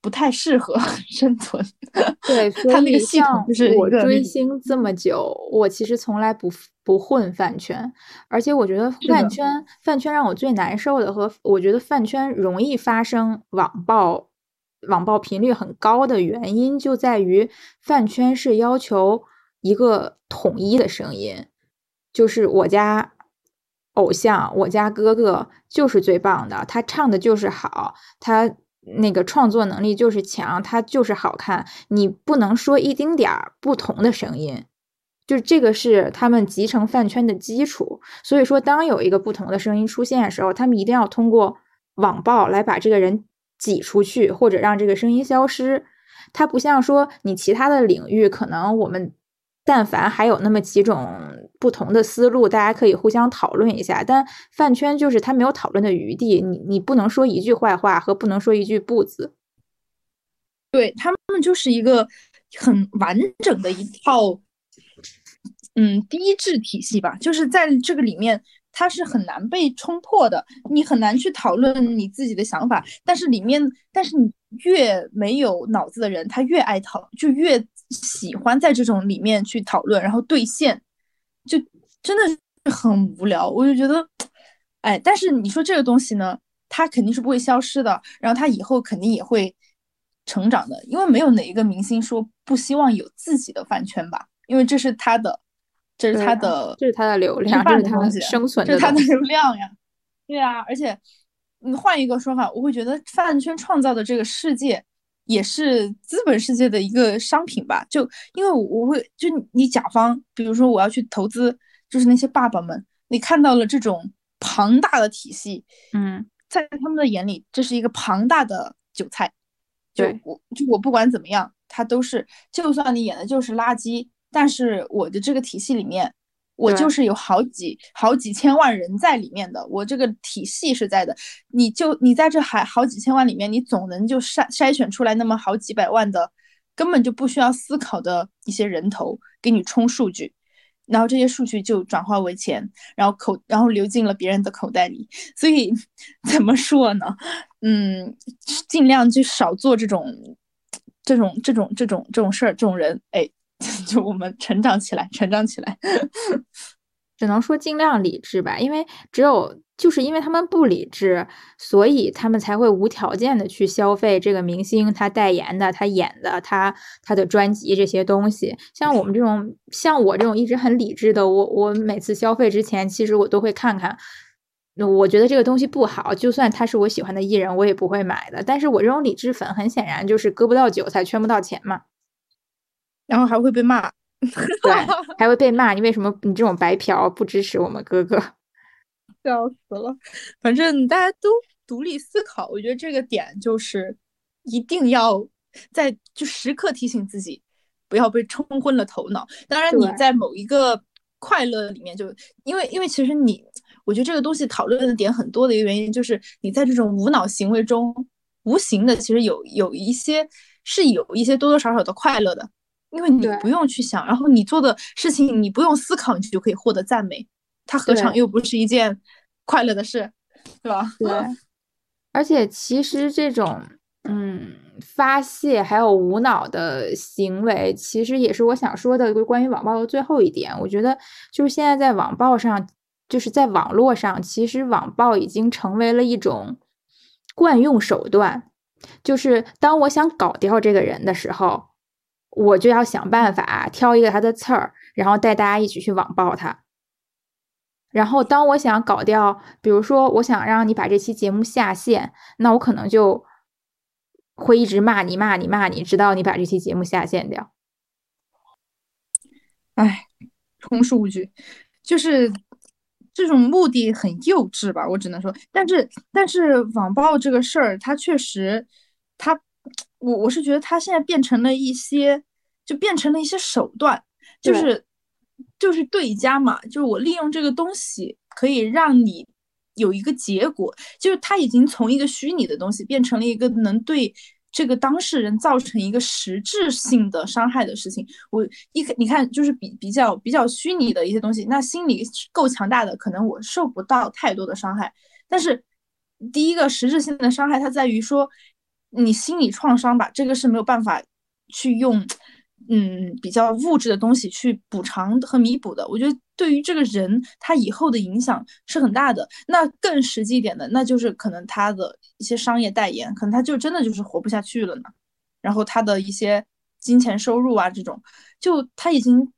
不太适合 (laughs) 生存。
对，(laughs)
他那个系统就是
我追星这么久，我其实从来不不混饭圈，而且我觉得饭圈饭圈让我最难受的和我觉得饭圈容易发生网暴、网暴频率很高的原因，就在于饭圈是要求一个统一的声音，就是我家。偶像，我家哥哥就是最棒的，他唱的就是好，他那个创作能力就是强，他就是好看。你不能说一丁点儿不同的声音，就这个是他们集成饭圈的基础。所以说，当有一个不同的声音出现的时候，他们一定要通过网暴来把这个人挤出去，或者让这个声音消失。它不像说你其他的领域，可能我们。但凡还有那么几种不同的思路，大家可以互相讨论一下。但饭圈就是他没有讨论的余地，你你不能说一句坏话和不能说一句不字。
对他们就是一个很完整的一套，嗯，低质体系吧，就是在这个里面。它是很难被冲破的，你很难去讨论你自己的想法。但是里面，但是你越没有脑子的人，他越爱讨，就越喜欢在这种里面去讨论，然后兑现，就真的是很无聊。我就觉得，哎，但是你说这个东西呢，它肯定是不会消失的，然后它以后肯定也会成长的，因为没有哪一个明星说不希望有自己的饭圈吧，因为这是他的。这是他的，
这是他的流量，这是他的生存
的，这是他的流量呀。对啊，而且你换一个说法，我会觉得饭圈创造的这个世界也是资本世界的一个商品吧。就因为我会，就你甲方，比如说我要去投资，就是那些爸爸们，你看到了这种庞大的体系，
嗯，
在他们的眼里，这是一个庞大的韭菜。就我，就我不管怎么样，他都是，就算你演的就是垃圾。但是我的这个体系里面，我就是有好几好几千万人在里面的，我这个体系是在的。你就你在这还好几千万里面，你总能就筛筛选出来那么好几百万的，根本就不需要思考的一些人头给你充数据，然后这些数据就转化为钱，然后口然后流进了别人的口袋里。所以 (laughs) 怎么说呢？嗯，尽量就少做这种这种这种这种这种事儿，这种人，哎。就我们成长起来，成长起来，(laughs)
只能说尽量理智吧。因为只有就是因为他们不理智，所以他们才会无条件的去消费这个明星他代言的、他演的、他他的专辑这些东西。像我们这种，像我这种一直很理智的，我我每次消费之前，其实我都会看看。我觉得这个东西不好，就算他是我喜欢的艺人，我也不会买的。但是我这种理智粉，很显然就是割不到韭菜，圈不到钱嘛。
然后还会被骂，(laughs)
对，还会被骂。你为什么你这种白嫖不支持我们哥哥？(laughs)
笑死了。反正大家都独立思考，我觉得这个点就是一定要在就时刻提醒自己，不要被冲昏了头脑。当然，你在某一个快乐里面，就因为因为其实你，我觉得这个东西讨论的点很多的一个原因，就是你在这种无脑行为中，无形的其实有有一些是有一些多多少少的快乐的。因为你不用去想，然后你做的事情你不用思考，你就可以获得赞美，它何尝又不是一件快乐的事，对吧？
对。而且其实这种嗯发泄还有无脑的行为，其实也是我想说的关于网暴的最后一点。我觉得就是现在在网暴上，就是在网络上，其实网暴已经成为了一种惯用手段，就是当我想搞掉这个人的时候。我就要想办法挑一个他的刺儿，然后带大家一起去网暴他。然后当我想搞掉，比如说我想让你把这期节目下线，那我可能就会一直骂你、骂你、骂你，直到你把这期节目下线掉。
哎，充数据就是这种目的很幼稚吧？我只能说，但是但是网暴这个事儿，它确实它。我我是觉得他现在变成了一些，就变成了一些手段，就是就是对家嘛，就是我利用这个东西可以让你有一个结果，就是他已经从一个虚拟的东西变成了一个能对这个当事人造成一个实质性的伤害的事情。我一你看，就是比比较比较虚拟的一些东西，那心理够强大的，可能我受不到太多的伤害。但是第一个实质性的伤害，它在于说。你心理创伤吧，这个是没有办法去用，嗯，比较物质的东西去补偿和弥补的。我觉得对于这个人，他以后的影响是很大的。那更实际一点的，那就是可能他的一些商业代言，可能他就真的就是活不下去了呢。然后他的一些金钱收入啊，这种，就他已经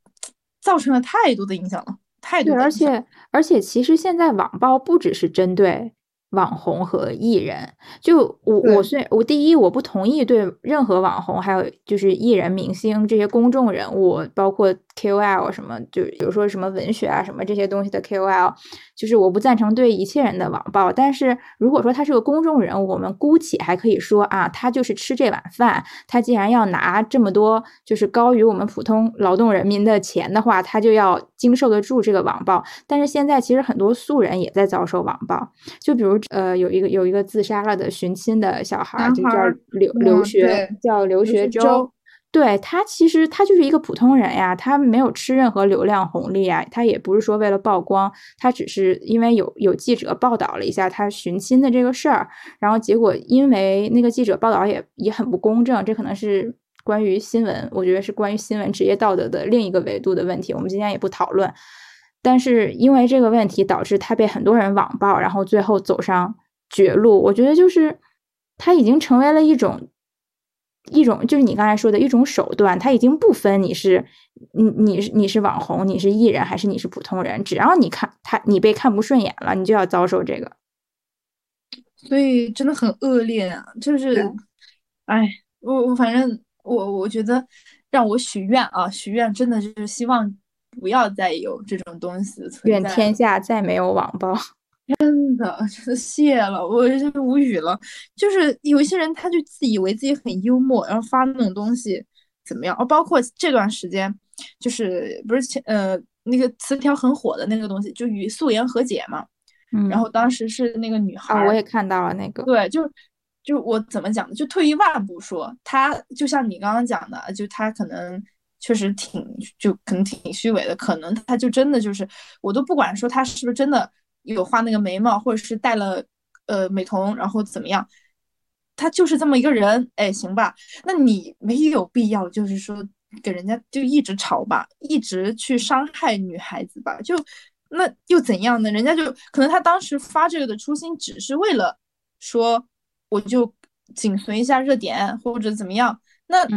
造成了太多的影响了，太多。
而且而且，其实现在网暴不只是针对。网红和艺人，就我我虽我第一我不同意对任何网红还有就是艺人明星这些公众人物，包括 KOL 什么，就比如说什么文学啊什么这些东西的 KOL，就是我不赞成对一切人的网暴。但是如果说他是个公众人物，我们姑且还可以说啊，他就是吃这碗饭。他既然要拿这么多就是高于我们普通劳动人民的钱的话，他就要经受得住这个网暴。但是现在其实很多素人也在遭受网暴，就比如。呃，有一个有一个自杀了的寻亲的小孩，就叫刘刘学，叫刘学周。对他其实他就是一个普通人呀，他没有吃任何流量红利啊，他也不是说为了曝光，他只是因为有有记者报道了一下他寻亲的这个事儿，然后结果因为那个记者报道也也很不公正，这可能是关于新闻，我觉得是关于新闻职业道德的另一个维度的问题，我们今天也不讨论。但是因为这个问题导致他被很多人网暴，然后最后走上绝路，我觉得就是他已经成为了一种。一种就是你刚才说的一种手段，它已经不分你是你你是你是网红，你是艺人还是你是普通人，只要你看他你被看不顺眼了，你就要遭受这个。
所以真的很恶劣啊！就是，哎，我我反正我我觉得让我许愿啊，许愿真的就是希望不要再有这种东西存在，
愿天下再没有网暴。
真的，真 (laughs) 的谢了，我真是无语了。就是有一些人，他就自以为自己很幽默，然后发那种东西怎么样？哦，包括这段时间，就是不是前呃那个词条很火的那个东西，就与素颜和解嘛。
嗯。
然后当时是那个女孩，
我也看到了那个。
对，就就我怎么讲呢？就退一万步说，他就像你刚刚讲的，就他可能确实挺，就可能挺虚伪的，可能他就真的就是，我都不管说他是不是真的。有画那个眉毛，或者是戴了呃美瞳，然后怎么样？他就是这么一个人，哎，行吧？那你没有必要，就是说给人家就一直吵吧，一直去伤害女孩子吧？就那又怎样呢？人家就可能他当时发这个的初心，只是为了说我就紧随一下热点或者怎么样？那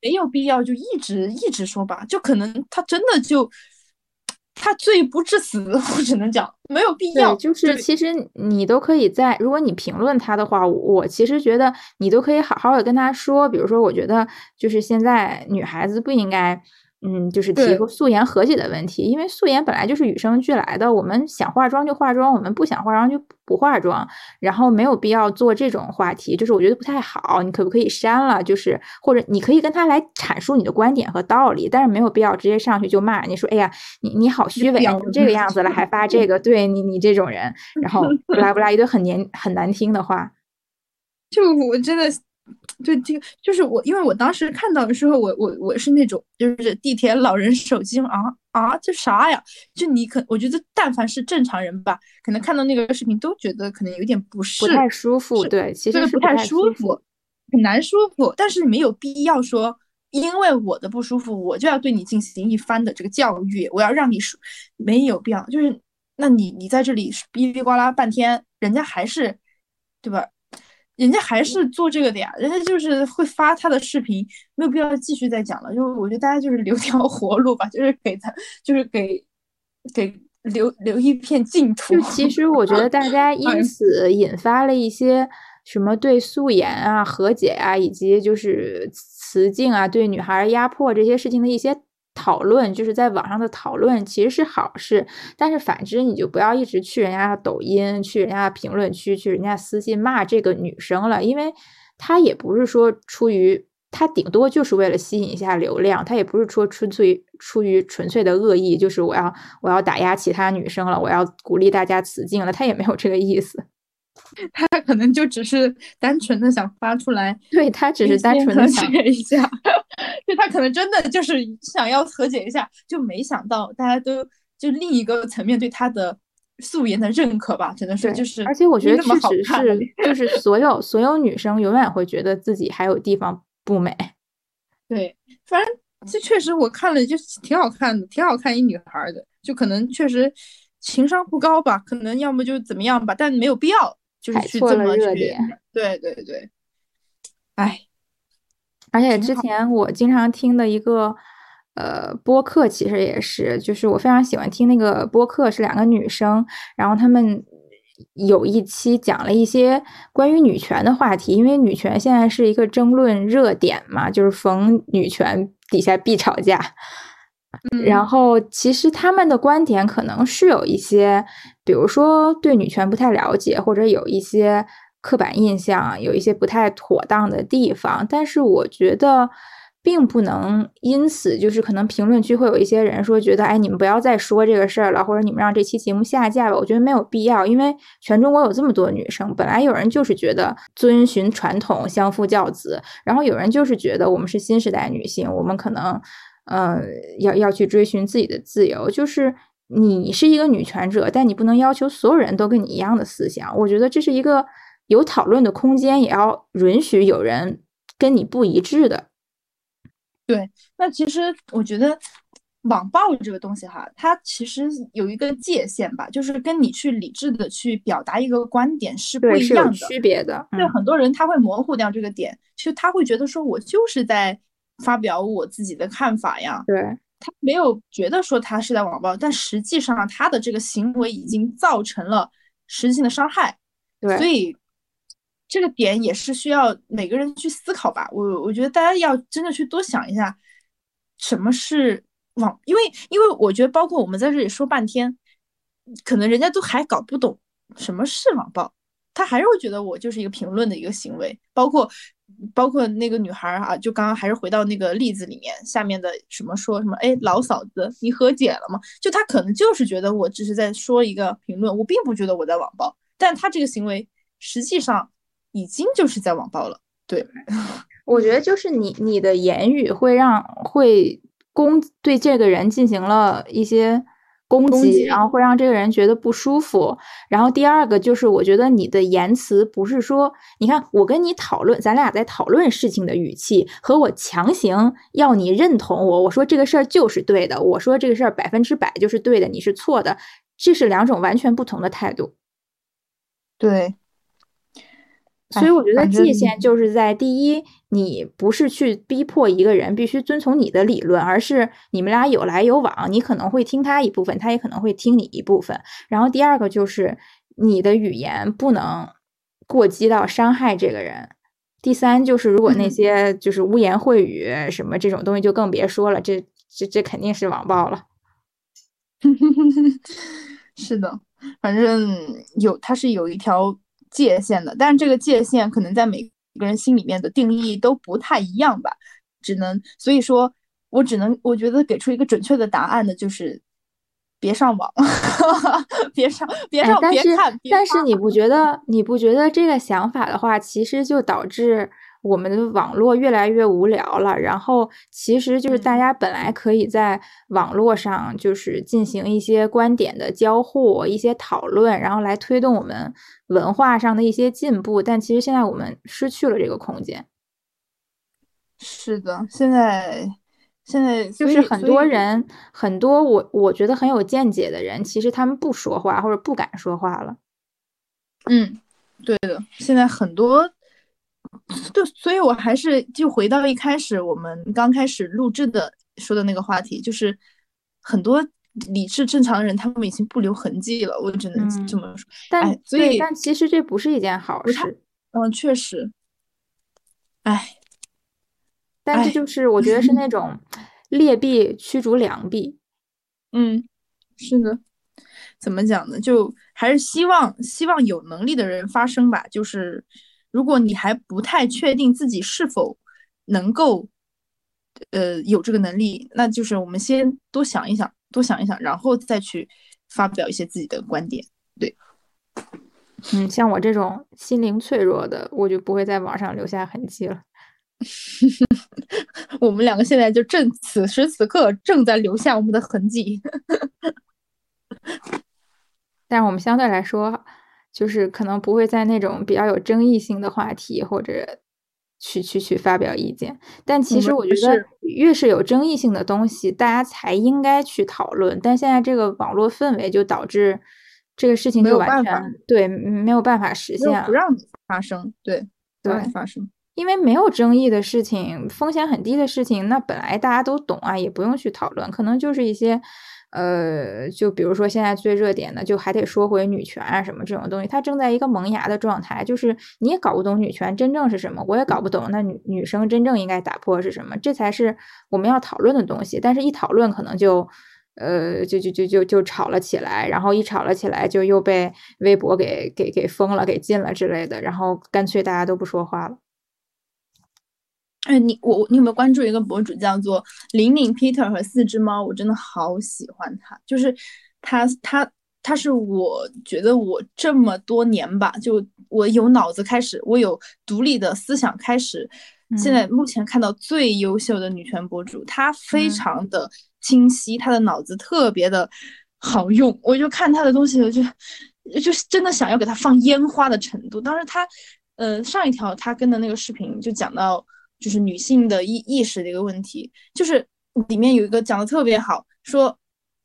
没有必要就一直一直说吧？就可能他真的就。他罪不至死，我只能讲没有必要。
就是其实你都可以在，如果你评论他的话，我其实觉得你都可以好好的跟他说，比如说，我觉得就是现在女孩子不应该。嗯，就是提出素颜和解的问题，因为素颜本来就是与生俱来的，我们想化妆就化妆，我们不想化妆就不化妆，然后没有必要做这种话题，就是我觉得不太好，你可不可以删了？就是或者你可以跟他来阐述你的观点和道理，但是没有必要直接上去就骂，你说哎呀，你你好虚伪，你这个样子了还发这个，对你你这种人，然后不拉不拉一堆很年很难听的话，(laughs)
就我真的。对这个就是我，因为我当时看到的时候，我我我是那种就是地铁老人手机啊啊，这啥呀？就你可我觉得，但凡是正常人吧，可能看到那个视频都觉得可能有点不适，
不太舒服。对，其实
不
太
舒服，很难舒服。但是没有必要说，因为我的不舒服，我就要对你进行一番的这个教育，我要让你舒，没有必要。就是那你你在这里哔哩呱啦半天，人家还是对吧？人家还是做这个的呀，人家就是会发他的视频，没有必要继续再讲了。就是我觉得大家就是留条 (laughs) 活路吧，就是给他，就是给给留留一片净土。
就其实我觉得大家 (laughs) 因此引发了一些什么对素颜啊、和解啊，以及就是雌竞啊对女孩压迫这些事情的一些。讨论就是在网上的讨论其实是好事，但是反之你就不要一直去人家的抖音、去人家评论区、去人家私信骂这个女生了，因为她也不是说出于她顶多就是为了吸引一下流量，她也不是说纯粹出于纯粹的恶意，就是我要我要打压其他女生了，我要鼓励大家雌竞了，她也没有这个意思。
他可能就只是单纯的想发出来，
对他只是单纯的想
一下，(laughs) 就他可能真的就是想要和解一下，就没想到大家都就另一个层面对他的素颜的认可吧，只能说就是，
而且我觉得确实是，就是所有所有女生永远会觉得自己还有地方不美，(laughs)
对，反正这确实我看了就挺好看的，挺好看一女孩的，就可能确实情商不高吧，可能要么就怎么样吧，但没有必要。就是去这么热点，对对对，哎，
而且之前我经常听的一个呃播客，其实也是，就是我非常喜欢听那个播客，是两个女生，然后她们有一期讲了一些关于女权的话题，因为女权现在是一个争论热点嘛，就是逢女权底下必吵架。然后，其实他们的观点可能是有一些，比如说对女权不太了解，或者有一些刻板印象，有一些不太妥当的地方。但是，我觉得并不能因此就是可能评论区会有一些人说觉得，哎，你们不要再说这个事儿了，或者你们让这期节目下架吧。我觉得没有必要，因为全中国有这么多女生，本来有人就是觉得遵循传统、相夫教子，然后有人就是觉得我们是新时代女性，我们可能，呃，要要去追寻自己的自由。就是你是一个女权者，但你不能要求所有人都跟你一样的思想。我觉得这是一个有讨论的空间，也要允许有人跟你不一致的。
对，那其实我觉得网暴这个东西哈，它其实有一个界限吧，就是跟你去理智的去表达一个观点是不一样的，
区别的。
对很多人他会模糊掉这个点，就他会觉得说我就是在发表我自己的看法呀，
对
他没有觉得说他是在网暴，但实际上他的这个行为已经造成了实质性的伤害，
对，
所以。这个点也是需要每个人去思考吧。我我觉得大家要真的去多想一下，什么是网，因为因为我觉得包括我们在这里说半天，可能人家都还搞不懂什么是网暴，他还是会觉得我就是一个评论的一个行为。包括包括那个女孩啊，就刚刚还是回到那个例子里面，下面的什么说什么，哎，老嫂子你和解了吗？就他可能就是觉得我只是在说一个评论，我并不觉得我在网暴，但他这个行为实际上。已经就是在网暴了，对，(laughs)
我觉得就是你你的言语会让会攻对这个人进行了一些攻击，然后会让这个人觉得不舒服。然后第二个就是我觉得你的言辞不是说，你看我跟你讨论，咱俩在讨论事情的语气和我强行要你认同我，我说这个事儿就是对的，我说这个事儿百分之百就是对的，你是错的，这是两种完全不同的态度。
对。
所以我觉得界限就是在第一，你不是去逼迫一个人必须遵从你的理论，而是你们俩有来有往，你可能会听他一部分，他也可能会听你一部分。然后第二个就是你的语言不能过激到伤害这个人。第三就是如果那些就是污言秽语什么这种东西就更别说了，这这这肯定是网暴了。(laughs)
是的，反正有它是有一条。界限的，但是这个界限可能在每个人心里面的定义都不太一样吧，只能所以说，我只能我觉得给出一个准确的答案的就是别上网，(laughs) 别上别上别看。
但是你不觉得你不觉得这个想法的话，其实就导致。我们的网络越来越无聊了，然后其实就是大家本来可以在网络上就是进行一些观点的交互、一些讨论，然后来推动我们文化上的一些进步，但其实现在我们失去了这个空间。
是的，现在现在
就是很多人，很多我我觉得很有见解的人，其实他们不说话或者不敢说话了。
嗯，对的，现在很多。对，所以我还是就回到一开始我们刚开始录制的说的那个话题，就是很多理智正常人，他们已经不留痕迹了，我只能这么说。
但
所以，
但其实这不是一件好事。
嗯，确实。哎，
但这就是我觉得是那 (laughs) 种劣币驱逐良币。
嗯，是的。怎么讲呢？就还是希望希望有能力的人发声吧，就是。如果你还不太确定自己是否能够，呃，有这个能力，那就是我们先多想一想，多想一想，然后再去发表一些自己的观点。对，
嗯，像我这种心灵脆弱的，我就不会在网上留下痕迹了。(laughs)
我们两个现在就正此时此刻正在留下我们的痕迹，(laughs)
但是我们相对来说。就是可能不会在那种比较有争议性的话题或者去去去发表意见，但其实我觉得越是有争议性的东西，大家才应该去讨论。但现在这个网络氛围就导致这个事情就完全对没有办法实现，
不让发生，对
对
发生，
因为没有争议的事情，风险很低的事情，那本来大家都懂啊，也不用去讨论，可能就是一些。呃，就比如说现在最热点的，就还得说回女权啊什么这种东西，它正在一个萌芽的状态，就是你也搞不懂女权真正是什么，我也搞不懂，那女女生真正应该打破是什么，这才是我们要讨论的东西。但是一讨论可能就，呃，就就就就就吵了起来，然后一吵了起来，就又被微博给给给封了、给禁了之类的，然后干脆大家都不说话了。
哎，你我你有没有关注一个博主叫做玲玲 Peter 和四只猫？我真的好喜欢他，就是他他他是我觉得我这么多年吧，就我有脑子开始，我有独立的思想开始，现在目前看到最优秀的女权博主，她非常的清晰，她的脑子特别的好用，我就看她的东西，就就是真的想要给她放烟花的程度。当时她呃上一条她跟的那个视频就讲到。就是女性的意意识的一个问题，就是里面有一个讲的特别好，说，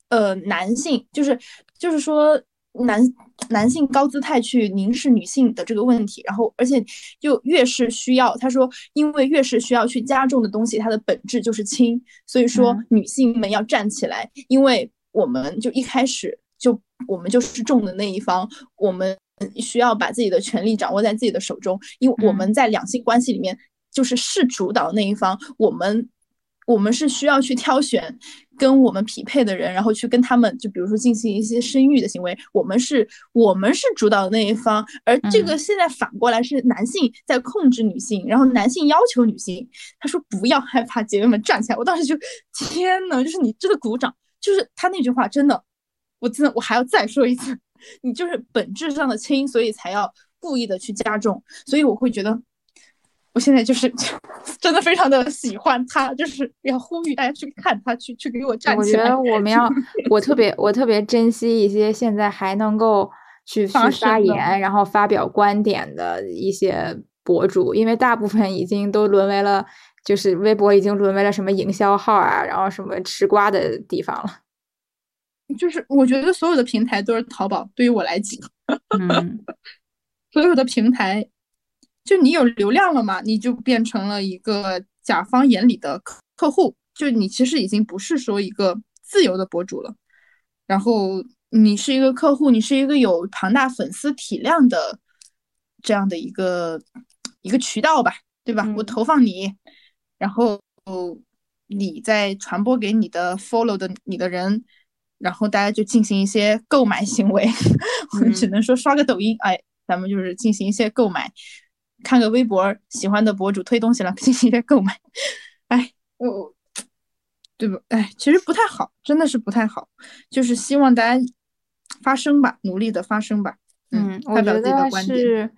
呃，男性就是就是说男男性高姿态去凝视女性的这个问题，然后而且就越是需要，他说，因为越是需要去加重的东西，它的本质就是轻，所以说女性们要站起来，因为我们就一开始就我们就是重的那一方，我们需要把自己的权利掌握在自己的手中，因为我们在两性关系里面。就是是主导那一方，我们我们是需要去挑选跟我们匹配的人，然后去跟他们，就比如说进行一些生育的行为。我们是我们是主导的那一方，而这个现在反过来是男性在控制女性，然后男性要求女性，他说不要害怕，姐妹们站起来。我当时就天呐，就是你这个鼓掌，就是他那句话真的，我真的我还要再说一次，(laughs) 你就是本质上的轻，所以才要故意的去加重，所以我会觉得。我现在就是 (laughs) 真的非常的喜欢他，就是要呼吁大家去看他，去去给我站
起来。我觉得我们要，(laughs) 我特别我特别珍惜一些现在还能够去去发言，然后发表观点的一些博主，因为大部分已经都沦为了，就是微博已经沦为了什么营销号啊，然后什么吃瓜的地方了。
就是我觉得所有的平台都是淘宝，对于我来讲，
嗯，(laughs)
所有的平台。就你有流量了嘛，你就变成了一个甲方眼里的客客户，就你其实已经不是说一个自由的博主了，然后你是一个客户，你是一个有庞大粉丝体量的这样的一个一个渠道吧，对吧？我投放你，然后你再传播给你的 follow 的你的人，然后大家就进行一些购买行为，(laughs) 我只能说刷个抖音，哎，咱们就是进行一些购买。看个微博，喜欢的博主推东西了，进行一些购买。(laughs) 哎，我，对不？哎，其实不太好，真的是不太好。就是希望大家发声吧，努力的发声吧。嗯，
我觉得是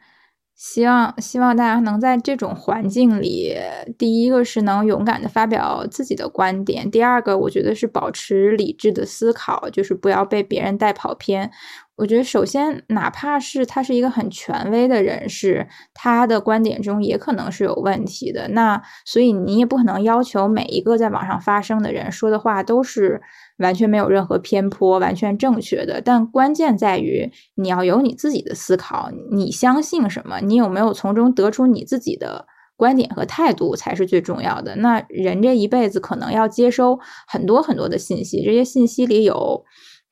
希望希望大家能在这种环境里，第一个是能勇敢的发表自己的观点，第二个我觉得是保持理智的思考，就是不要被别人带跑偏。我觉得，首先，哪怕是他是一个很权威的人士，他的观点中也可能是有问题的。那所以你也不可能要求每一个在网上发声的人说的话都是完全没有任何偏颇、完全正确的。但关键在于你要有你自己的思考，你相信什么，你有没有从中得出你自己的观点和态度才是最重要的。那人这一辈子可能要接收很多很多的信息，这些信息里有。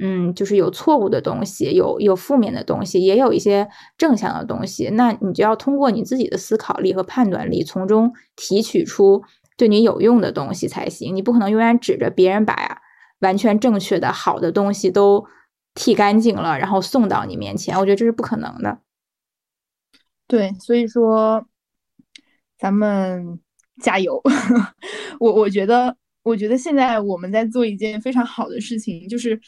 嗯，就是有错误的东西，有有负面的东西，也有一些正向的东西。那你就要通过你自己的思考力和判断力，从中提取出对你有用的东西才行。你不可能永远指着别人把完全正确的好的东西都剃干净了，然后送到你面前。我觉得这是不可能的。
对，所以说咱们加油。(laughs) 我我觉得，我觉得现在我们在做一件非常好的事情，就是。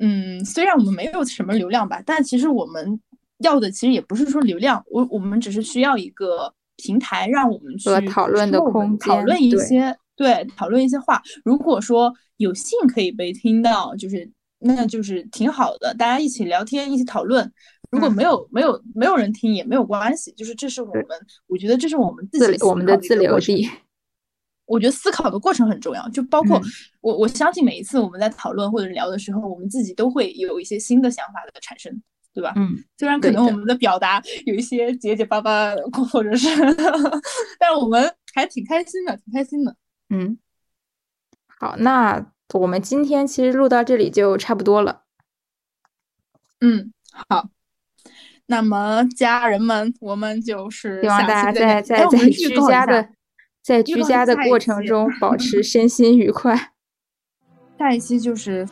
嗯，虽然我们没有什么流量吧，但其实我们要的其实也不是说流量，我我们只是需要一个平台，让我们去
讨论的空
间，讨论一些对，讨论一些话。如果说有幸可以被听到，就是那就是挺好的，大家一起聊天，一起讨论。如果没有没有没有人听也没有关系，就是这是我们，我觉得这是我们自己
我们的自留地。
我觉得思考的过程很重要，就包括我，我相信每一次我们在讨论或者聊的时候，我们自己都会有一些新的想法的产生，对吧？
嗯，
虽然可能我们的表达有一些结结巴巴，或者是，(laughs) 但我们还挺开心的，挺开心的。
嗯，好，那我们今天其实录到这里就差不多了。
嗯，好，那么家人们，我们就是
希望大家在在在居家的。在居家的过程中，保持 (laughs) 身心愉快。
下一期就是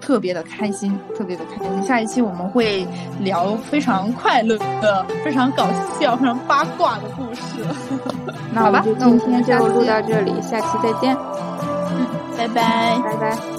特别的开心，特别的开心。下一期我们会聊非常快乐的、非常搞笑、非常八卦的故事。
那我们就今天就录到这里，下期再见。
嗯，拜拜，
拜拜。